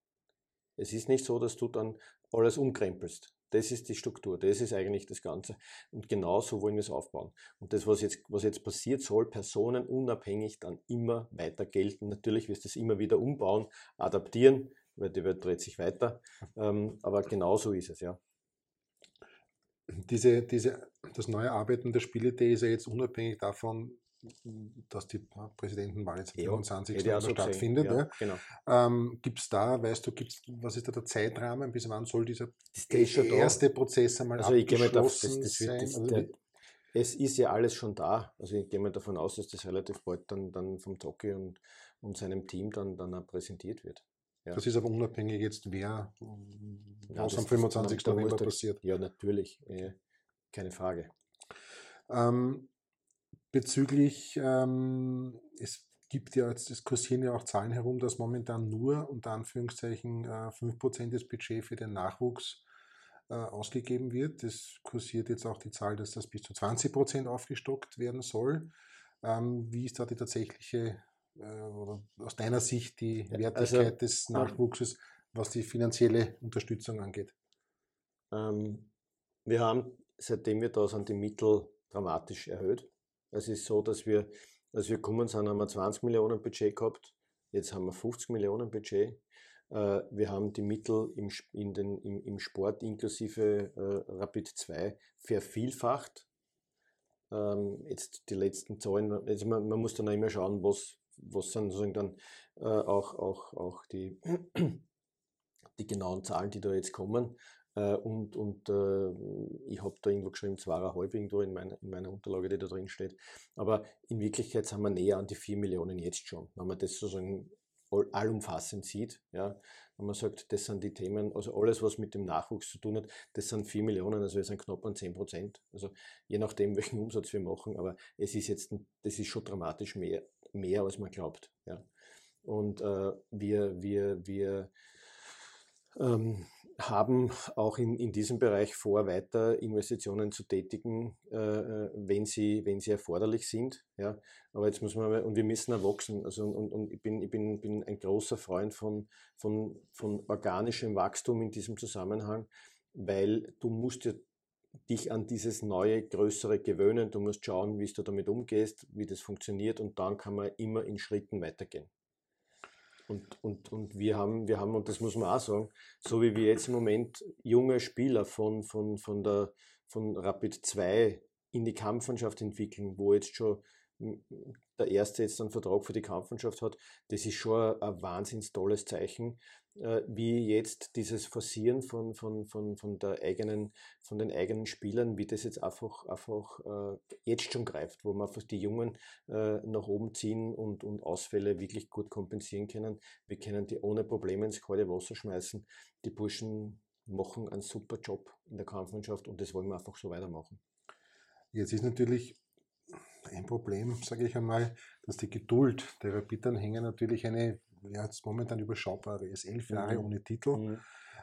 Es ist nicht so, dass du dann alles umkrempelst. Das ist die Struktur, das ist eigentlich das Ganze. Und genau so wollen wir es aufbauen. Und das, was jetzt, was jetzt passiert, soll personenunabhängig dann immer weiter gelten. Natürlich wirst du es immer wieder umbauen, adaptieren, weil die Welt dreht sich weiter. Ähm, aber genau so ist es, ja diese, diese, das neue Arbeiten der Spielidee ist ja jetzt unabhängig davon, dass die Präsidentenwahl jetzt am 25. Ja, stattfindet. Ja, genau. ähm, gibt es da, weißt du, gibt's, was ist da der Zeitrahmen, bis wann soll dieser erste Prozess einmal also abgeschlossen ich das, das sein? also der, es ist ja alles schon da. Also ich gehe mal davon aus, dass das relativ bald dann, dann vom Zocki und, und seinem Team dann, dann präsentiert wird. Ja. Das ist aber unabhängig jetzt, wer ja, was am 25. November passiert. Ja, natürlich, keine Frage. Ähm, bezüglich, ähm, es gibt ja, es kursieren ja auch Zahlen herum, dass momentan nur unter Anführungszeichen äh, 5% des Budgets für den Nachwuchs äh, ausgegeben wird. Es kursiert jetzt auch die Zahl, dass das bis zu 20% aufgestockt werden soll. Ähm, wie ist da die tatsächliche äh, oder aus deiner Sicht die Wertigkeit also, des Nachwuchses, was die finanzielle Unterstützung angeht? Ähm, wir haben, seitdem wir da sind, die Mittel dramatisch erhöht. Es ist so, dass wir, als wir gekommen sind, haben wir 20 Millionen Budget gehabt. Jetzt haben wir 50 Millionen Budget. Äh, wir haben die Mittel im, in den, im, im Sport inklusive äh, Rapid 2 vervielfacht. Ähm, jetzt die letzten Zahlen, also man, man, muss dann auch immer schauen, was, was sind sozusagen dann äh, auch, auch, auch die, die genauen Zahlen, die da jetzt kommen. Äh, und und äh, ich habe da irgendwo geschrieben, zweieinhalb irgendwo in, mein, in meiner Unterlage, die da drin steht. Aber in Wirklichkeit sind wir näher an die 4 Millionen jetzt schon. Wenn man das sozusagen allumfassend sieht. Ja. Wenn man sagt, das sind die Themen, also alles, was mit dem Nachwuchs zu tun hat, das sind 4 Millionen, also wir sind knapp an 10 Prozent. Also je nachdem, welchen Umsatz wir machen, aber es ist jetzt, das ist schon dramatisch mehr, mehr als man glaubt. Ja. Und äh, wir, wir, wir ähm, haben auch in, in diesem Bereich vor, weiter Investitionen zu tätigen, äh, äh, wenn, sie, wenn sie erforderlich sind. Ja. Aber jetzt muss man und wir müssen erwachsen. Also, und, und ich bin, ich bin, bin ein großer Freund von, von, von organischem Wachstum in diesem Zusammenhang, weil du musst ja dich an dieses neue, größere gewöhnen. Du musst schauen, wie du damit umgehst, wie das funktioniert und dann kann man immer in Schritten weitergehen. Und, und, und wir haben, wir haben, und das muss man auch sagen, so wie wir jetzt im Moment junge Spieler von, von, von, der, von Rapid 2 in die Kampfmannschaft entwickeln, wo jetzt schon der Erste jetzt einen Vertrag für die Kampfmannschaft hat, das ist schon ein wahnsinns tolles Zeichen, wie jetzt dieses Forcieren von, von, von, von, der eigenen, von den eigenen Spielern, wie das jetzt einfach, einfach äh, jetzt schon greift, wo man einfach die Jungen äh, nach oben ziehen und, und Ausfälle wirklich gut kompensieren können. Wir können die ohne Probleme ins kalte Wasser schmeißen. Die Burschen machen einen super Job in der Kampfmannschaft und das wollen wir einfach so weitermachen. Jetzt ist natürlich ein Problem, sage ich einmal, dass die Geduld der Rapid-Anhänger natürlich eine ja, jetzt momentan überschaubare ist, elf Jahre mhm. ohne Titel. Mhm.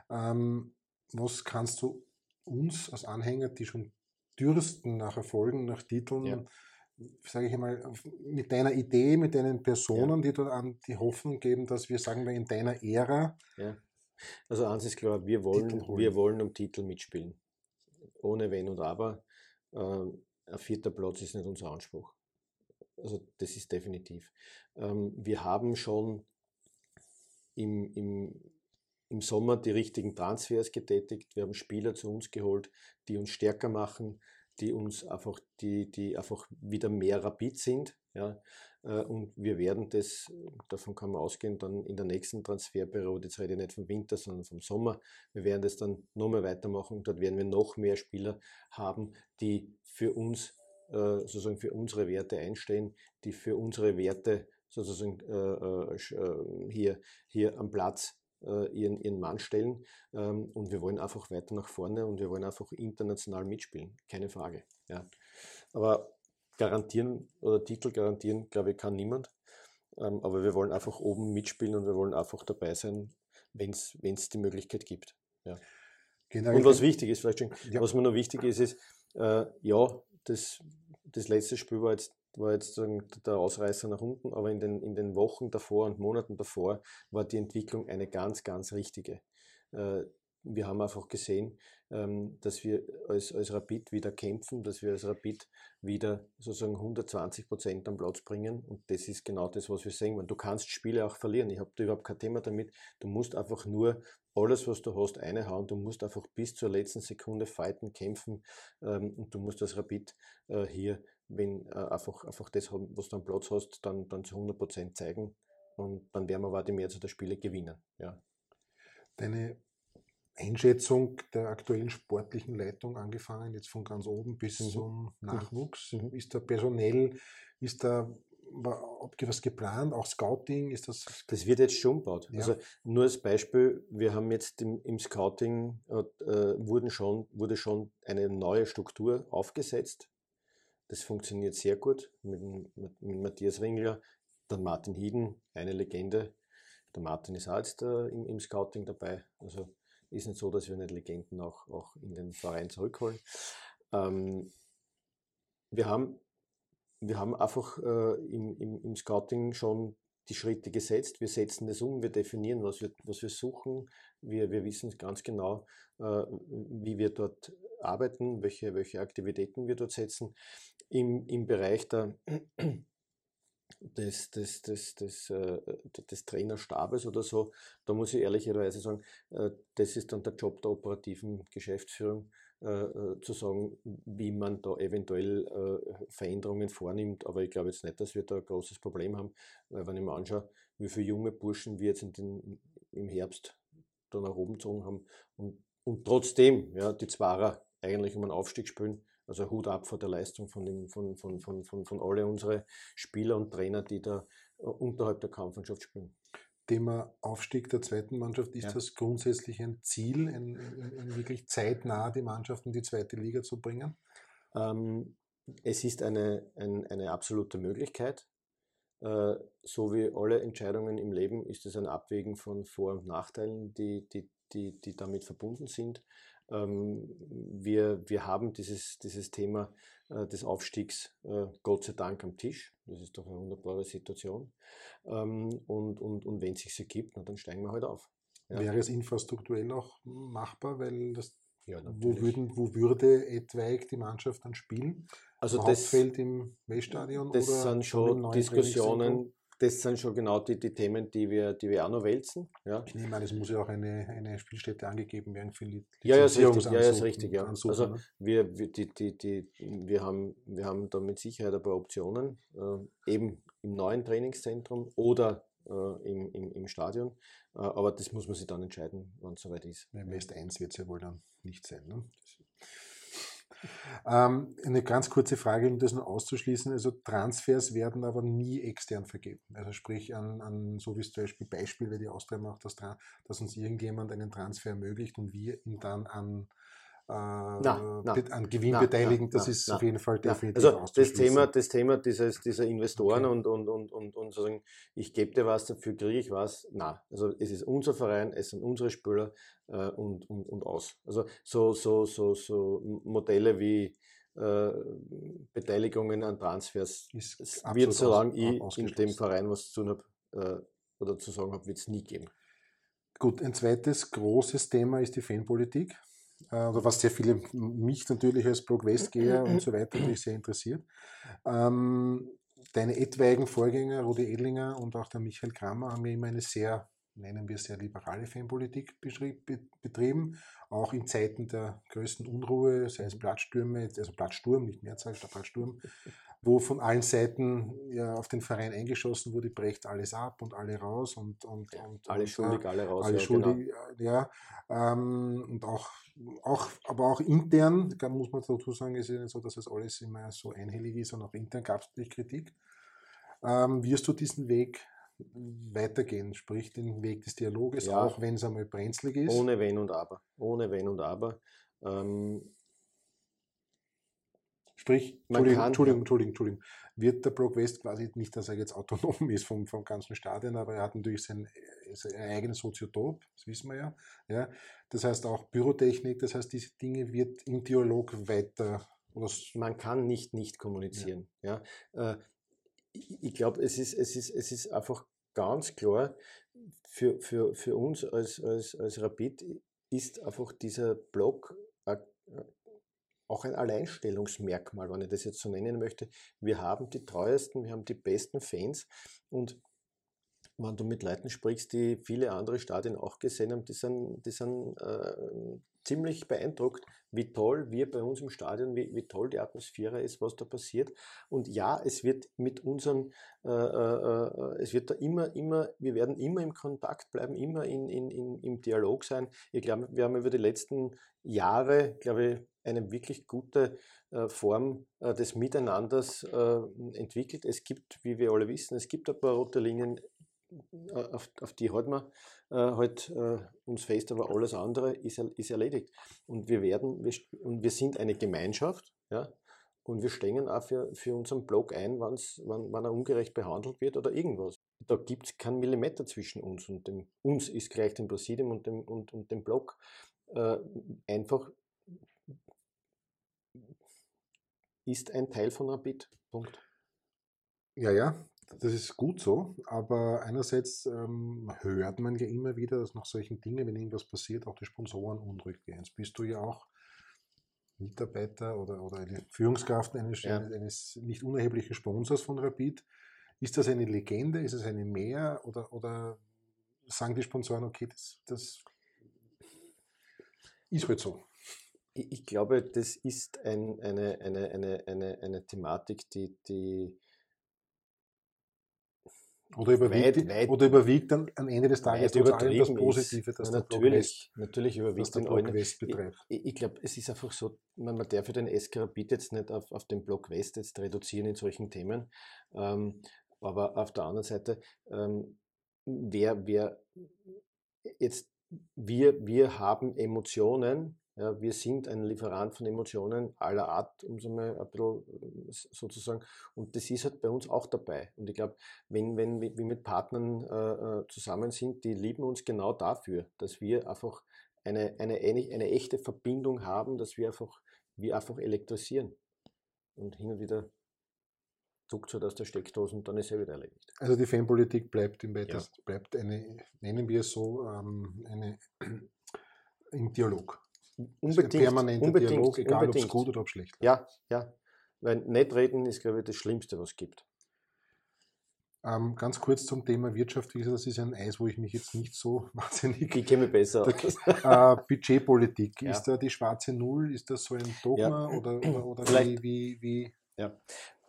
Ähm, was kannst du uns als Anhänger, die schon dürsten nach Erfolgen, nach Titeln, ja. sage ich einmal, mit deiner Idee, mit deinen Personen, ja. die dort an die Hoffnung geben, dass wir, sagen wir, in deiner Ära. Ja. Also eins ist klar, wir wollen, wir wollen um Titel mitspielen. Ohne Wenn und Aber. Äh, ein vierter Platz ist nicht unser Anspruch. Also das ist definitiv. Ähm, wir haben schon im, im, im Sommer die richtigen Transfers getätigt. Wir haben Spieler zu uns geholt, die uns stärker machen, die uns einfach, die, die einfach wieder mehr rapid sind. Ja. Äh, und wir werden das, davon kann man ausgehen, dann in der nächsten Transferperiode, jetzt rede ich nicht vom Winter, sondern vom Sommer, wir werden das dann nochmal weitermachen. Dort werden wir noch mehr Spieler haben, die für uns, äh, sozusagen für unsere Werte einstehen, die für unsere Werte sozusagen äh, äh, äh, hier, hier am Platz äh, ihren, ihren Mann stellen. Ähm, und wir wollen einfach weiter nach vorne und wir wollen einfach international mitspielen. Keine Frage. Ja. Aber garantieren oder Titel garantieren, glaube ich, kann niemand. Ähm, aber wir wollen einfach oben mitspielen und wir wollen einfach dabei sein, wenn es die Möglichkeit gibt. Ja. Genau, und was wichtig ist, vielleicht schon, ja. was mir noch wichtig ist, ist, äh, ja, das, das letzte Spiel war jetzt war jetzt der Ausreißer nach unten, aber in den, in den Wochen davor und Monaten davor war die Entwicklung eine ganz, ganz richtige. Äh, wir haben einfach gesehen, ähm, dass wir als, als Rapid wieder kämpfen, dass wir als Rapid wieder sozusagen 120 Prozent am Platz bringen. Und das ist genau das, was wir sehen. Du kannst Spiele auch verlieren. Ich habe überhaupt kein Thema damit. Du musst einfach nur alles, was du hast, einhauen. Du musst einfach bis zur letzten Sekunde fighten, kämpfen. Ähm, und du musst als Rapid äh, hier wenn äh, einfach, einfach das, was du am Platz hast, dann, dann zu 100% zeigen und dann werden wir die Mehrzahl der Spiele gewinnen. Ja. Deine Einschätzung der aktuellen sportlichen Leitung angefangen, jetzt von ganz oben bis mhm. zum mhm. Nachwuchs, mhm. ist da personell, ist da was geplant, auch Scouting, ist das? Das wird jetzt schon gebaut. Ja. Also nur als Beispiel, wir haben jetzt im, im Scouting äh, wurden schon, wurde schon eine neue Struktur aufgesetzt das funktioniert sehr gut mit, mit, mit Matthias Ringler, dann Martin Hieden, eine Legende. Der Martin ist auch jetzt äh, im, im, Scouting dabei. Also ist nicht so, dass wir nicht Legenden auch, auch in den Verein zurückholen. Ähm, wir, haben, wir haben einfach äh, im, im, im Scouting schon die Schritte gesetzt. Wir setzen das um, wir definieren, was wir, was wir suchen. Wir, wir wissen ganz genau, äh, wie wir dort arbeiten, welche, welche Aktivitäten wir dort setzen im, im Bereich der, des, des, des, des, äh, des Trainerstabes oder so, da muss ich ehrlicherweise sagen, äh, das ist dann der Job der operativen Geschäftsführung, äh, zu sagen, wie man da eventuell Veränderungen vornimmt. Aber ich glaube jetzt nicht, dass wir da ein großes Problem haben, weil wenn ich mir anschaue, wie viele junge Burschen wir jetzt den, im Herbst da nach oben gezogen haben und, und trotzdem ja, die Zwarer eigentlich um einen Aufstieg spielen, also Hut ab vor der Leistung von, dem, von, von, von, von, von alle unsere Spieler und Trainer, die da äh, unterhalb der Kampfmannschaft spielen. Thema Aufstieg der zweiten Mannschaft, ist ja. das grundsätzlich ein Ziel, in, in, in wirklich zeitnah die Mannschaft in die zweite Liga zu bringen? Ähm, es ist eine, ein, eine absolute Möglichkeit. Äh, so wie alle Entscheidungen im Leben ist es ein Abwägen von Vor- und Nachteilen, die, die, die, die damit verbunden sind. Ähm, wir, wir haben dieses, dieses Thema äh, des Aufstiegs äh, Gott sei Dank am Tisch. Das ist doch eine wunderbare Situation. Ähm, und, und, und wenn es sich ergibt, dann steigen wir halt auf. Ja. Wäre es infrastrukturell auch machbar, weil das ja, wo, würden, wo würde etwaig die Mannschaft dann spielen? Also das Hauptfeld im Weststadion? Das oder sind schon Diskussionen, das sind schon genau die, die Themen, die wir, die wir auch noch wälzen. Ja. Ich nehme an, es muss ja auch eine, eine Spielstätte angegeben werden für die Ja, ja, ist richtig. Ja, ist richtig ja. also ne? wir, wir, die, die, die, wir, haben, wir haben da mit Sicherheit ein paar Optionen, äh, eben im neuen Trainingszentrum oder äh, im, im, im Stadion. Äh, aber das muss man sich dann entscheiden, wann es soweit ist. Im West 1 wird es ja wohl dann nicht sein. Ne? Ähm, eine ganz kurze Frage, um das noch auszuschließen. Also Transfers werden aber nie extern vergeben. Also sprich an, an so wie es zum Beispiel Beispiel, weil die Austria macht, dass, dass uns irgendjemand einen Transfer ermöglicht und wir ihn dann an na, äh, na, an Gewinn na, beteiligen, das ist auf jeden Fall definitiv Also das Thema, das Thema dieses, dieser Investoren okay. und, und, und, und, und sagen, ich gebe dir was, dafür kriege ich was. Na, also es ist unser Verein, es sind unsere Spieler äh, und, und, und aus. Also so, so, so, so Modelle wie äh, Beteiligungen an Transfers ist wird, solange ich in dem Verein was zu tun habe äh, oder zu sagen habe, wird es nie geben. Gut, ein zweites großes Thema ist die Fanpolitik oder was sehr viele mich natürlich als Blog Westgeher und so weiter natürlich sehr interessiert. Ähm, deine etwaigen Vorgänger, Rudi Edlinger und auch der Michael Kramer, haben ja immer eine sehr, nennen wir sehr liberale Fanpolitik betrieben, auch in Zeiten der größten Unruhe, sei es Blattstürme, also Blattsturm, nicht Mehrzahl, statt Blattsturm, wo von allen Seiten ja auf den Verein eingeschossen wurde, brecht alles ab und alle raus und, und, und alle und, schuldig, alle raus. Alle ja, schuldig, genau. ja. Ähm, und auch, auch, aber auch intern, da muss man dazu sagen, ist ja nicht so, dass es alles immer so einhellig ist und auch intern gab es natürlich Kritik. Ähm, wirst du diesen Weg weitergehen, sprich den Weg des Dialoges, ja. auch wenn es einmal brenzlig ist? Ohne Wenn und Aber. Ohne Wenn und Aber. Ähm, Sprich, Entschuldigung, Entschuldigung, Entschuldigung, Entschuldigung, wird der Brock West quasi nicht, dass er jetzt autonom ist vom, vom ganzen Stadion, aber er hat natürlich sein, sein eigenes Soziotop, das wissen wir ja, ja. Das heißt auch Bürotechnik, das heißt, diese Dinge wird im Dialog weiter. Man kann nicht nicht kommunizieren. Ja. ja. Äh, ich glaube, es ist, es, ist, es ist einfach ganz klar, für, für, für uns als, als, als Rapid ist einfach dieser Block auch ein Alleinstellungsmerkmal, wenn ich das jetzt so nennen möchte. Wir haben die treuesten, wir haben die besten Fans und wenn du mit Leuten sprichst, die viele andere Stadien auch gesehen haben, die sind, die sind äh, ziemlich beeindruckt, wie toll wir bei uns im Stadion, wie, wie toll die Atmosphäre ist, was da passiert. Und ja, es wird mit unseren, äh, äh, äh es wird da immer, immer, wir werden immer im Kontakt bleiben, immer in, in, in, im Dialog sein. Ich glaube, wir haben über die letzten Jahre, glaube ich, eine wirklich gute äh, Form äh, des Miteinanders äh, entwickelt. Es gibt, wie wir alle wissen, es gibt ein paar rote Linien, auf, auf, die halten wir halt uns fest, aber alles andere ist, ist erledigt. Und wir werden, wir, und wir sind eine Gemeinschaft, ja, und wir stehen auch für, für unseren Blog ein, wann's, wann, wann er ungerecht behandelt wird oder irgendwas. Da gibt es keinen Millimeter zwischen uns und dem, uns ist gleich dem Präsidium und dem, und, und dem Blog. Äh, einfach ist ein Teil von Rapid. Punkt. Ja, ja, das ist gut so, aber einerseits ähm, hört man ja immer wieder, dass nach solchen Dingen, wenn irgendwas passiert, auch die Sponsoren unruhig werden. Jetzt bist du ja auch Mitarbeiter oder, oder eine Führungskraft eines, ja. eines nicht unerheblichen Sponsors von Rapid. Ist das eine Legende? Ist es eine Mehr? Oder, oder sagen die Sponsoren, okay, das, das ist halt so? ich glaube, das ist ein, eine, eine, eine, eine, eine Thematik, die, die oder überwiegt, weit, weit, oder überwiegt dann am Ende des Tages das Positive, das ja, natürlich, natürlich überwiegt den Block West betreibt. Ich, ich glaube, es ist einfach so, man, man darf ja den SK-Rapid jetzt nicht auf, auf den Block West jetzt reduzieren in solchen Themen. Ähm, aber auf der anderen Seite, ähm, wer, wer jetzt, wir, wir haben Emotionen, ja, wir sind ein Lieferant von Emotionen aller Art, um es mal ein bisschen äh, sozusagen, und das ist halt bei uns auch dabei. Und ich glaube, wenn, wenn wir mit Partnern äh, äh, zusammen sind, die lieben uns genau dafür, dass wir einfach eine, eine, eine, eine echte Verbindung haben, dass wir einfach, wir einfach elektrisieren. Und hin und wieder zuckt so aus der Steckdose und dann ist er wieder erledigt. Also die Fanpolitik bleibt im weitesten, ja. bleibt eine, nennen wir es so, ähm, eine, im Dialog. Unbedingt. Ein permanenter unbedingt, Dialog, egal ob es gut oder ob schlecht ist. Ja, ja. Weil nicht reden ist, glaube ich, das Schlimmste, was es gibt. Ähm, ganz kurz zum Thema Wirtschaft. Wie gesagt, das ist ein Eis, wo ich mich jetzt nicht so wahnsinnig. Ich kenne mich besser aus. Äh, Budgetpolitik. Ja. Ist da die schwarze Null? Ist das so ein Dogma? Ja. Oder, oder, oder wie, wie, wie, Ja.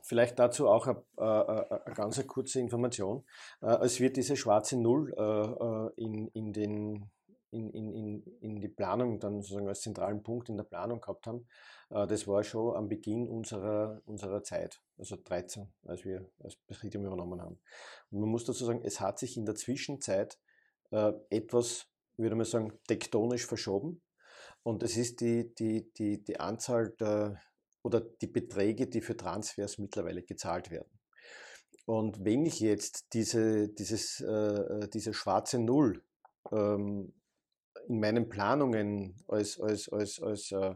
Vielleicht dazu auch eine, eine, eine ganz kurze Information. Äh, es wird diese schwarze Null äh, in, in den in, in, in die Planung dann sozusagen als zentralen Punkt in der Planung gehabt haben, äh, das war schon am Beginn unserer, unserer Zeit, also 13, als wir das Präsidium übernommen haben. Und man muss dazu sagen, es hat sich in der Zwischenzeit äh, etwas, würde man sagen, tektonisch verschoben. Und es ist die, die, die, die Anzahl der, oder die Beträge, die für Transfers mittlerweile gezahlt werden. Und wenn ich jetzt diese, dieses, äh, äh diese schwarze Null ähm, in meinen Planungen als, als, als, als, äh,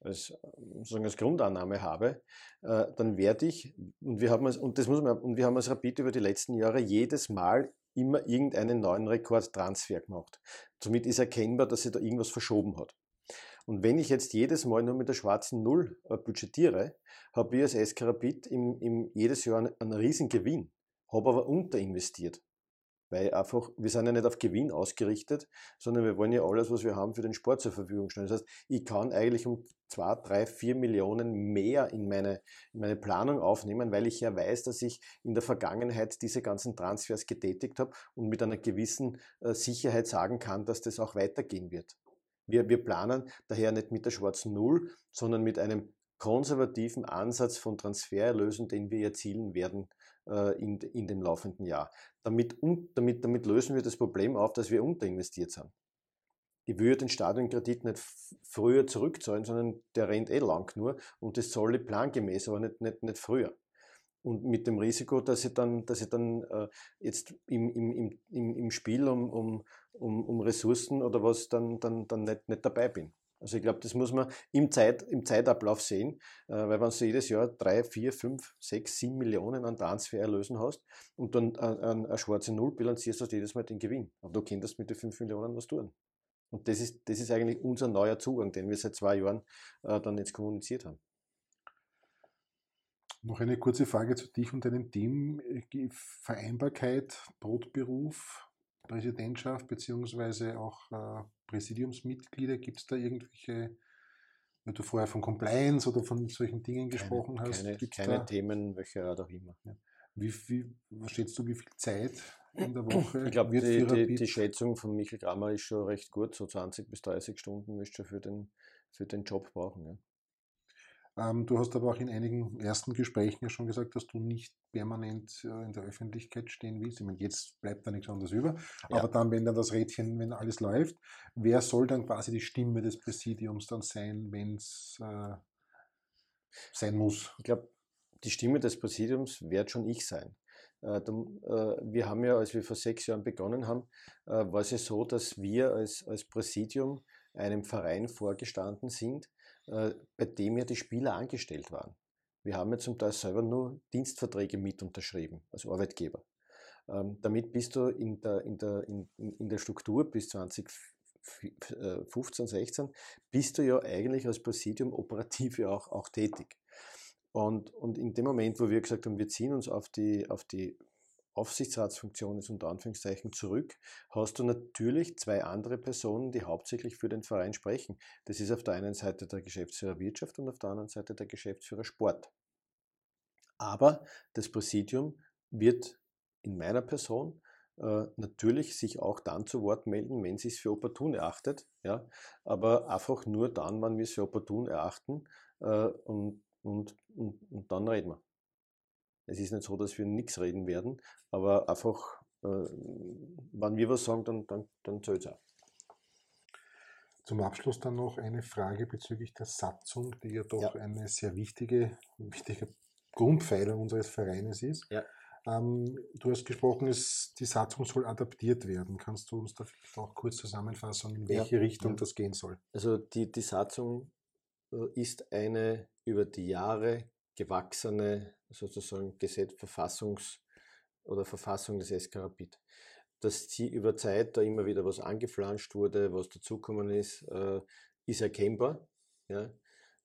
als, sozusagen als Grundannahme habe, äh, dann werde ich, und wir haben als, und das muss man, und wir haben als Rapid über die letzten Jahre jedes Mal immer irgendeinen neuen Rekordtransfer gemacht. Somit ist erkennbar, dass sich da irgendwas verschoben hat. Und wenn ich jetzt jedes Mal nur mit der schwarzen Null äh, budgetiere, habe ich als SK Rapid im, im jedes Jahr einen, einen riesen Gewinn, habe aber unterinvestiert. Weil einfach, wir sind ja nicht auf Gewinn ausgerichtet, sondern wir wollen ja alles, was wir haben, für den Sport zur Verfügung stellen. Das heißt, ich kann eigentlich um zwei, drei, vier Millionen mehr in meine, in meine Planung aufnehmen, weil ich ja weiß, dass ich in der Vergangenheit diese ganzen Transfers getätigt habe und mit einer gewissen äh, Sicherheit sagen kann, dass das auch weitergehen wird. Wir, wir planen daher nicht mit der schwarzen Null, sondern mit einem konservativen Ansatz von Transfererlösen, den wir erzielen werden in, in dem laufenden Jahr. Damit, damit, damit lösen wir das Problem auf, dass wir unterinvestiert sind. Ich würde den Stadionkredit nicht früher zurückzahlen, sondern der rennt eh lang nur und das zahle ich plangemäß, aber nicht, nicht, nicht früher. Und mit dem Risiko, dass ich dann, dass ich dann äh, jetzt im, im, im, im Spiel um, um, um, um Ressourcen oder was dann, dann, dann nicht, nicht dabei bin. Also ich glaube, das muss man im, Zeit, im Zeitablauf sehen, äh, weil wenn du jedes Jahr drei, vier, fünf, sechs, sieben Millionen an Transfererlösen hast und dann an, eine schwarze Null bilanzierst, hast du jedes Mal den Gewinn. Aber du könntest mit den fünf Millionen was tun. Und das ist, das ist eigentlich unser neuer Zugang, den wir seit zwei Jahren äh, dann jetzt kommuniziert haben. Noch eine kurze Frage zu dich und deinem Team. Vereinbarkeit, Brotberuf, Präsidentschaft beziehungsweise auch äh, Präsidiumsmitglieder? Gibt es da irgendwelche, weil du vorher von Compliance oder von solchen Dingen gesprochen keine, hast? Keine, Gibt's keine Themen, welche Art auch immer. Ja. Wie, wie, was schätzt du, wie viel Zeit in der Woche? Ich glaube, die, die, die, Schätzung von Michael Grammer ist schon recht gut. So 20 bis 30 Stunden wirst du für den, für den Job brauchen. Ja. Ähm, du hast aber auch in einigen ersten Gesprächen ja schon gesagt, dass du nicht permanent äh, in der Öffentlichkeit stehen willst. Ich meine, jetzt bleibt da nichts anderes über. Ja. Aber dann, wenn dann das Rädchen, wenn alles läuft, wer soll dann quasi die Stimme des Präsidiums dann sein, wenn es äh, sein muss? Ich glaube, die Stimme des Präsidiums wird schon ich sein. Äh, wir haben ja, als wir vor sechs Jahren begonnen haben, war es ja so, dass wir als, als Präsidium einem Verein vorgestanden sind, äh, bei dem ja die Spieler angestellt waren. Wir haben ja zum Teil selber nur Dienstverträge mit unterschrieben, als Arbeitgeber. Ähm, damit bist du in der, in, der, in, in der Struktur bis 2015, 16, äh, bist du ja eigentlich als Präsidium operativ ja auch, auch tätig. Und, und in dem Moment, wo wir gesagt haben, wir ziehen uns auf die, auf die Aufsichtsratsfunktion ist unter Anführungszeichen zurück, hast du natürlich zwei andere Personen, die hauptsächlich für den Verein sprechen. Das ist auf der einen Seite der Geschäftsführer Wirtschaft und auf der anderen Seite der Geschäftsführer Sport. Aber das Präsidium wird in meiner Person äh, natürlich sich auch dann zu Wort melden, wenn sie es für opportun erachtet, ja, aber einfach nur dann, wenn wir es für opportun erachten äh, und, und, und, und dann reden wir. Es ist nicht so, dass wir nichts reden werden, aber einfach wenn wir was sagen, dann, dann, dann zählt es auch. Zum Abschluss dann noch eine Frage bezüglich der Satzung, die ja doch ja. eine sehr wichtige, wichtige Grundpfeiler unseres Vereines ist. Ja. Ähm, du hast gesprochen, es, die Satzung soll adaptiert werden. Kannst du uns da vielleicht auch kurz zusammenfassen, in welche ja. Richtung das gehen soll? Also die, die Satzung äh, ist eine über die Jahre gewachsene sozusagen Gesetz, Verfassungs- oder Verfassung des SK Rapid dass sie über Zeit da immer wieder was angeflanscht wurde, was dazukommen ist, äh, ist erkennbar. Ja?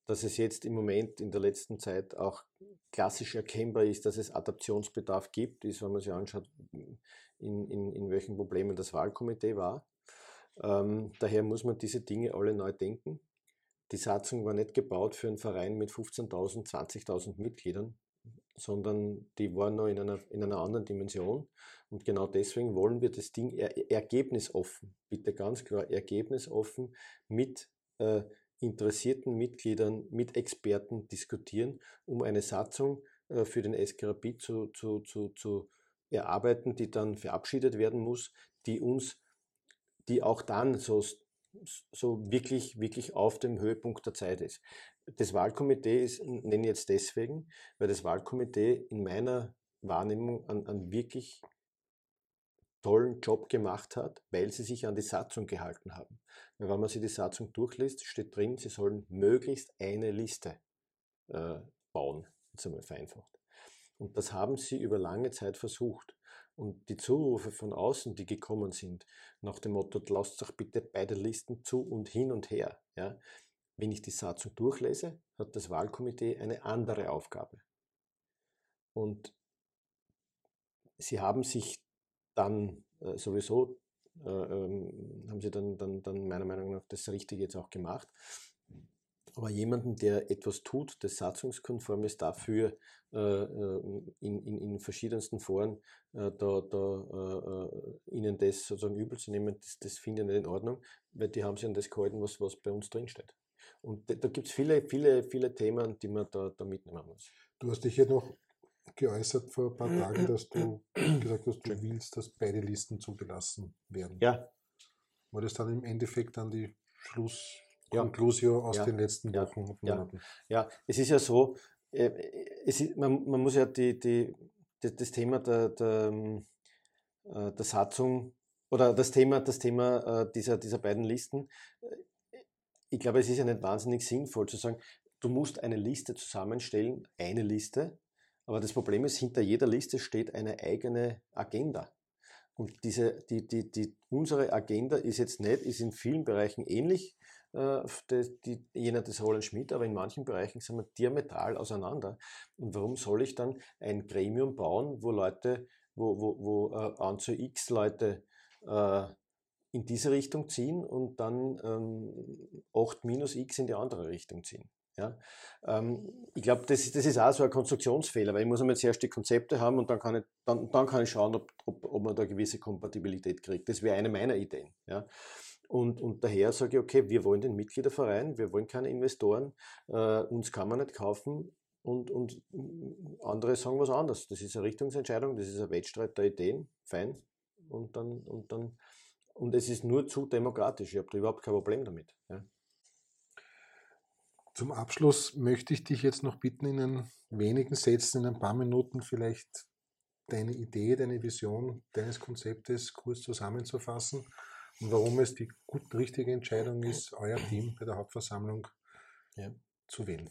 Dass es jetzt im Moment in der letzten Zeit auch klassisch erkennbar ist, dass es Adaptionsbedarf gibt, ist, wenn man sich anschaut, in, in, in welchen Problemen das Wahlkomitee war. Ähm, daher muss man diese Dinge alle neu denken. Die Satzung war nicht gebaut für einen Verein mit 15.000, 20.000 Mitgliedern, sondern die waren noch in einer, in einer anderen Dimension. Und genau deswegen wollen wir das Ding er, ergebnisoffen, bitte ganz klar ergebnisoffen mit äh, interessierten Mitgliedern, mit Experten diskutieren, um eine Satzung äh, für den SKRB zu, zu, zu, zu erarbeiten, die dann verabschiedet werden muss, die uns, die auch dann so so wirklich, wirklich auf dem Höhepunkt der Zeit ist. Das Wahlkomitee ist, nenne ich jetzt deswegen, weil das Wahlkomitee in meiner Wahrnehmung einen, einen wirklich tollen Job gemacht hat, weil sie sich an die Satzung gehalten haben. Weil wenn man sich die Satzung durchliest, steht drin, sie sollen möglichst eine Liste äh, bauen, jetzt vereinfacht. Und das haben sie über lange Zeit versucht. Und die Zurufe von außen, die gekommen sind, nach dem Motto, lasst doch bitte beide Listen zu und hin und her. Ja, wenn ich die Satzung durchlese, hat das Wahlkomitee eine andere Aufgabe. Und sie haben sich dann äh, sowieso, äh, ähm, haben sie dann, dann, dann meiner Meinung nach das Richtige jetzt auch gemacht. Aber jemanden, der etwas tut, das satzungskonform ist, dafür äh, äh, in, in, in verschiedensten Foren äh, da, da äh, ihnen das sozusagen übel zu nehmen, das, das finde ich nicht in Ordnung, weil die haben sich an das gehalten, was, was bei uns drinsteht. Und da, da gibt es viele, viele, viele Themen, die man da, da mitnehmen muss. Du hast dich hier noch geäußert vor ein paar Tagen, dass du gesagt hast, du willst, dass beide Listen zugelassen werden. Ja. War das dann im Endeffekt dann die Schluss, Conclusio aus ja. den letzten Wochen und Monaten. Ja. es ist ja so, äh, ist, man, man muss ja die, die, das Thema der, der, äh, der Satzung oder das Thema, das Thema äh, dieser, dieser beiden Listen, ich glaube, es ist ja nicht wahnsinnig sinnvoll zu sagen, du musst eine Liste zusammenstellen, eine Liste, aber das Problem ist, hinter jeder Liste steht eine eigene Agenda. Und diese, die, die, die, unsere Agenda ist jetzt nicht, ist in vielen Bereichen ähnlich, äh, die, die, jener des Roland Schmidt, aber in manchen Bereichen sind wir diametral auseinander. Und warum soll ich dann ein Gremium bauen, wo Leute, wo, wo, wo äh, an zu X Leute äh, in diese Richtung ziehen und dann ähm, 8 minus X in die andere Richtung ziehen? Ja, ähm, ich glaube, das, das, ist auch so ein Konstruktionsfehler, weil ich muss einmal zuerst die Konzepte haben und dann kann ich, dann, dann kann ich schauen, ob, ob, ob man da gewisse Kompatibilität kriegt. Das wäre eine meiner Ideen. Ja. Und, und daher sage ich, okay, wir wollen den Mitgliederverein, wir wollen keine Investoren, äh, uns kann man nicht kaufen und, und andere sagen was anderes. Das ist eine Richtungsentscheidung, das ist ein Wettstreit der Ideen, fein. Und dann, und dann, und es ist nur zu demokratisch, ich habe da überhaupt kein Problem damit. Ja. Zum Abschluss möchte ich dich jetzt noch bitten, in einen wenigen Sätzen, in ein paar Minuten vielleicht deine Idee, deine Vision deines Konzeptes kurz zusammenzufassen und warum es die gut richtige Entscheidung ist, euer Team bei der Hauptversammlung ja. zu wählen.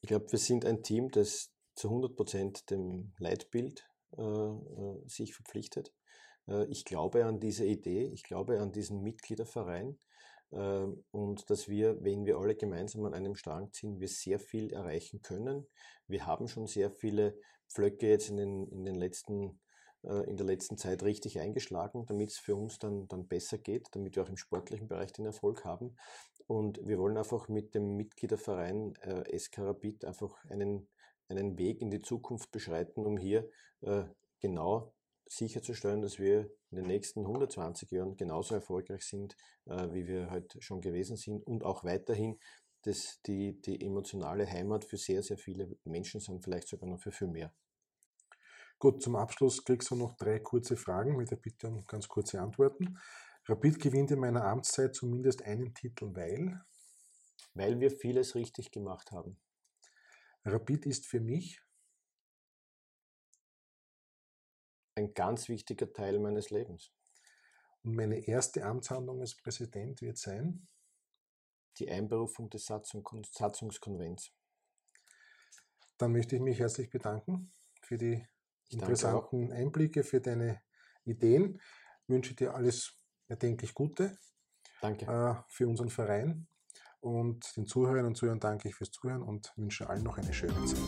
Ich glaube, wir sind ein Team, das zu 100 Prozent dem Leitbild äh, äh, sich verpflichtet. Äh, ich glaube an diese Idee, ich glaube an diesen Mitgliederverein. Ähm, und dass wir, wenn wir alle gemeinsam an einem Strang ziehen, wir sehr viel erreichen können. Wir haben schon sehr viele Pflöcke jetzt in, den, in, den letzten, äh, in der letzten Zeit richtig eingeschlagen, damit es für uns dann, dann besser geht, damit wir auch im sportlichen Bereich den Erfolg haben. Und wir wollen einfach mit dem Mitgliederverein äh, SK Rapid einfach einen, einen Weg in die Zukunft beschreiten, um hier äh, genau sicherzustellen, dass wir in den nächsten 120 Jahren genauso erfolgreich sind, äh, wie wir heute schon gewesen sind und auch weiterhin dass die, die emotionale Heimat für sehr, sehr viele Menschen sind, vielleicht sogar noch für viel mehr. Gut, zum Abschluss kriegst du noch drei kurze Fragen mit der Bitte um ganz kurze Antworten. Rapid gewinnt in meiner Amtszeit zumindest einen Titel, weil? Weil wir vieles richtig gemacht haben. Rapid ist für mich ein ganz wichtiger Teil meines Lebens. Und meine erste Amtshandlung als Präsident wird sein? Die Einberufung des Satzungskonvents. Dann möchte ich mich herzlich bedanken für die interessanten Einblicke, für deine Ideen. Ich wünsche dir alles erdenklich Gute danke. Äh, für unseren Verein. Und den Zuhörern und Zuhörern danke ich fürs Zuhören und wünsche allen noch eine schöne Zeit.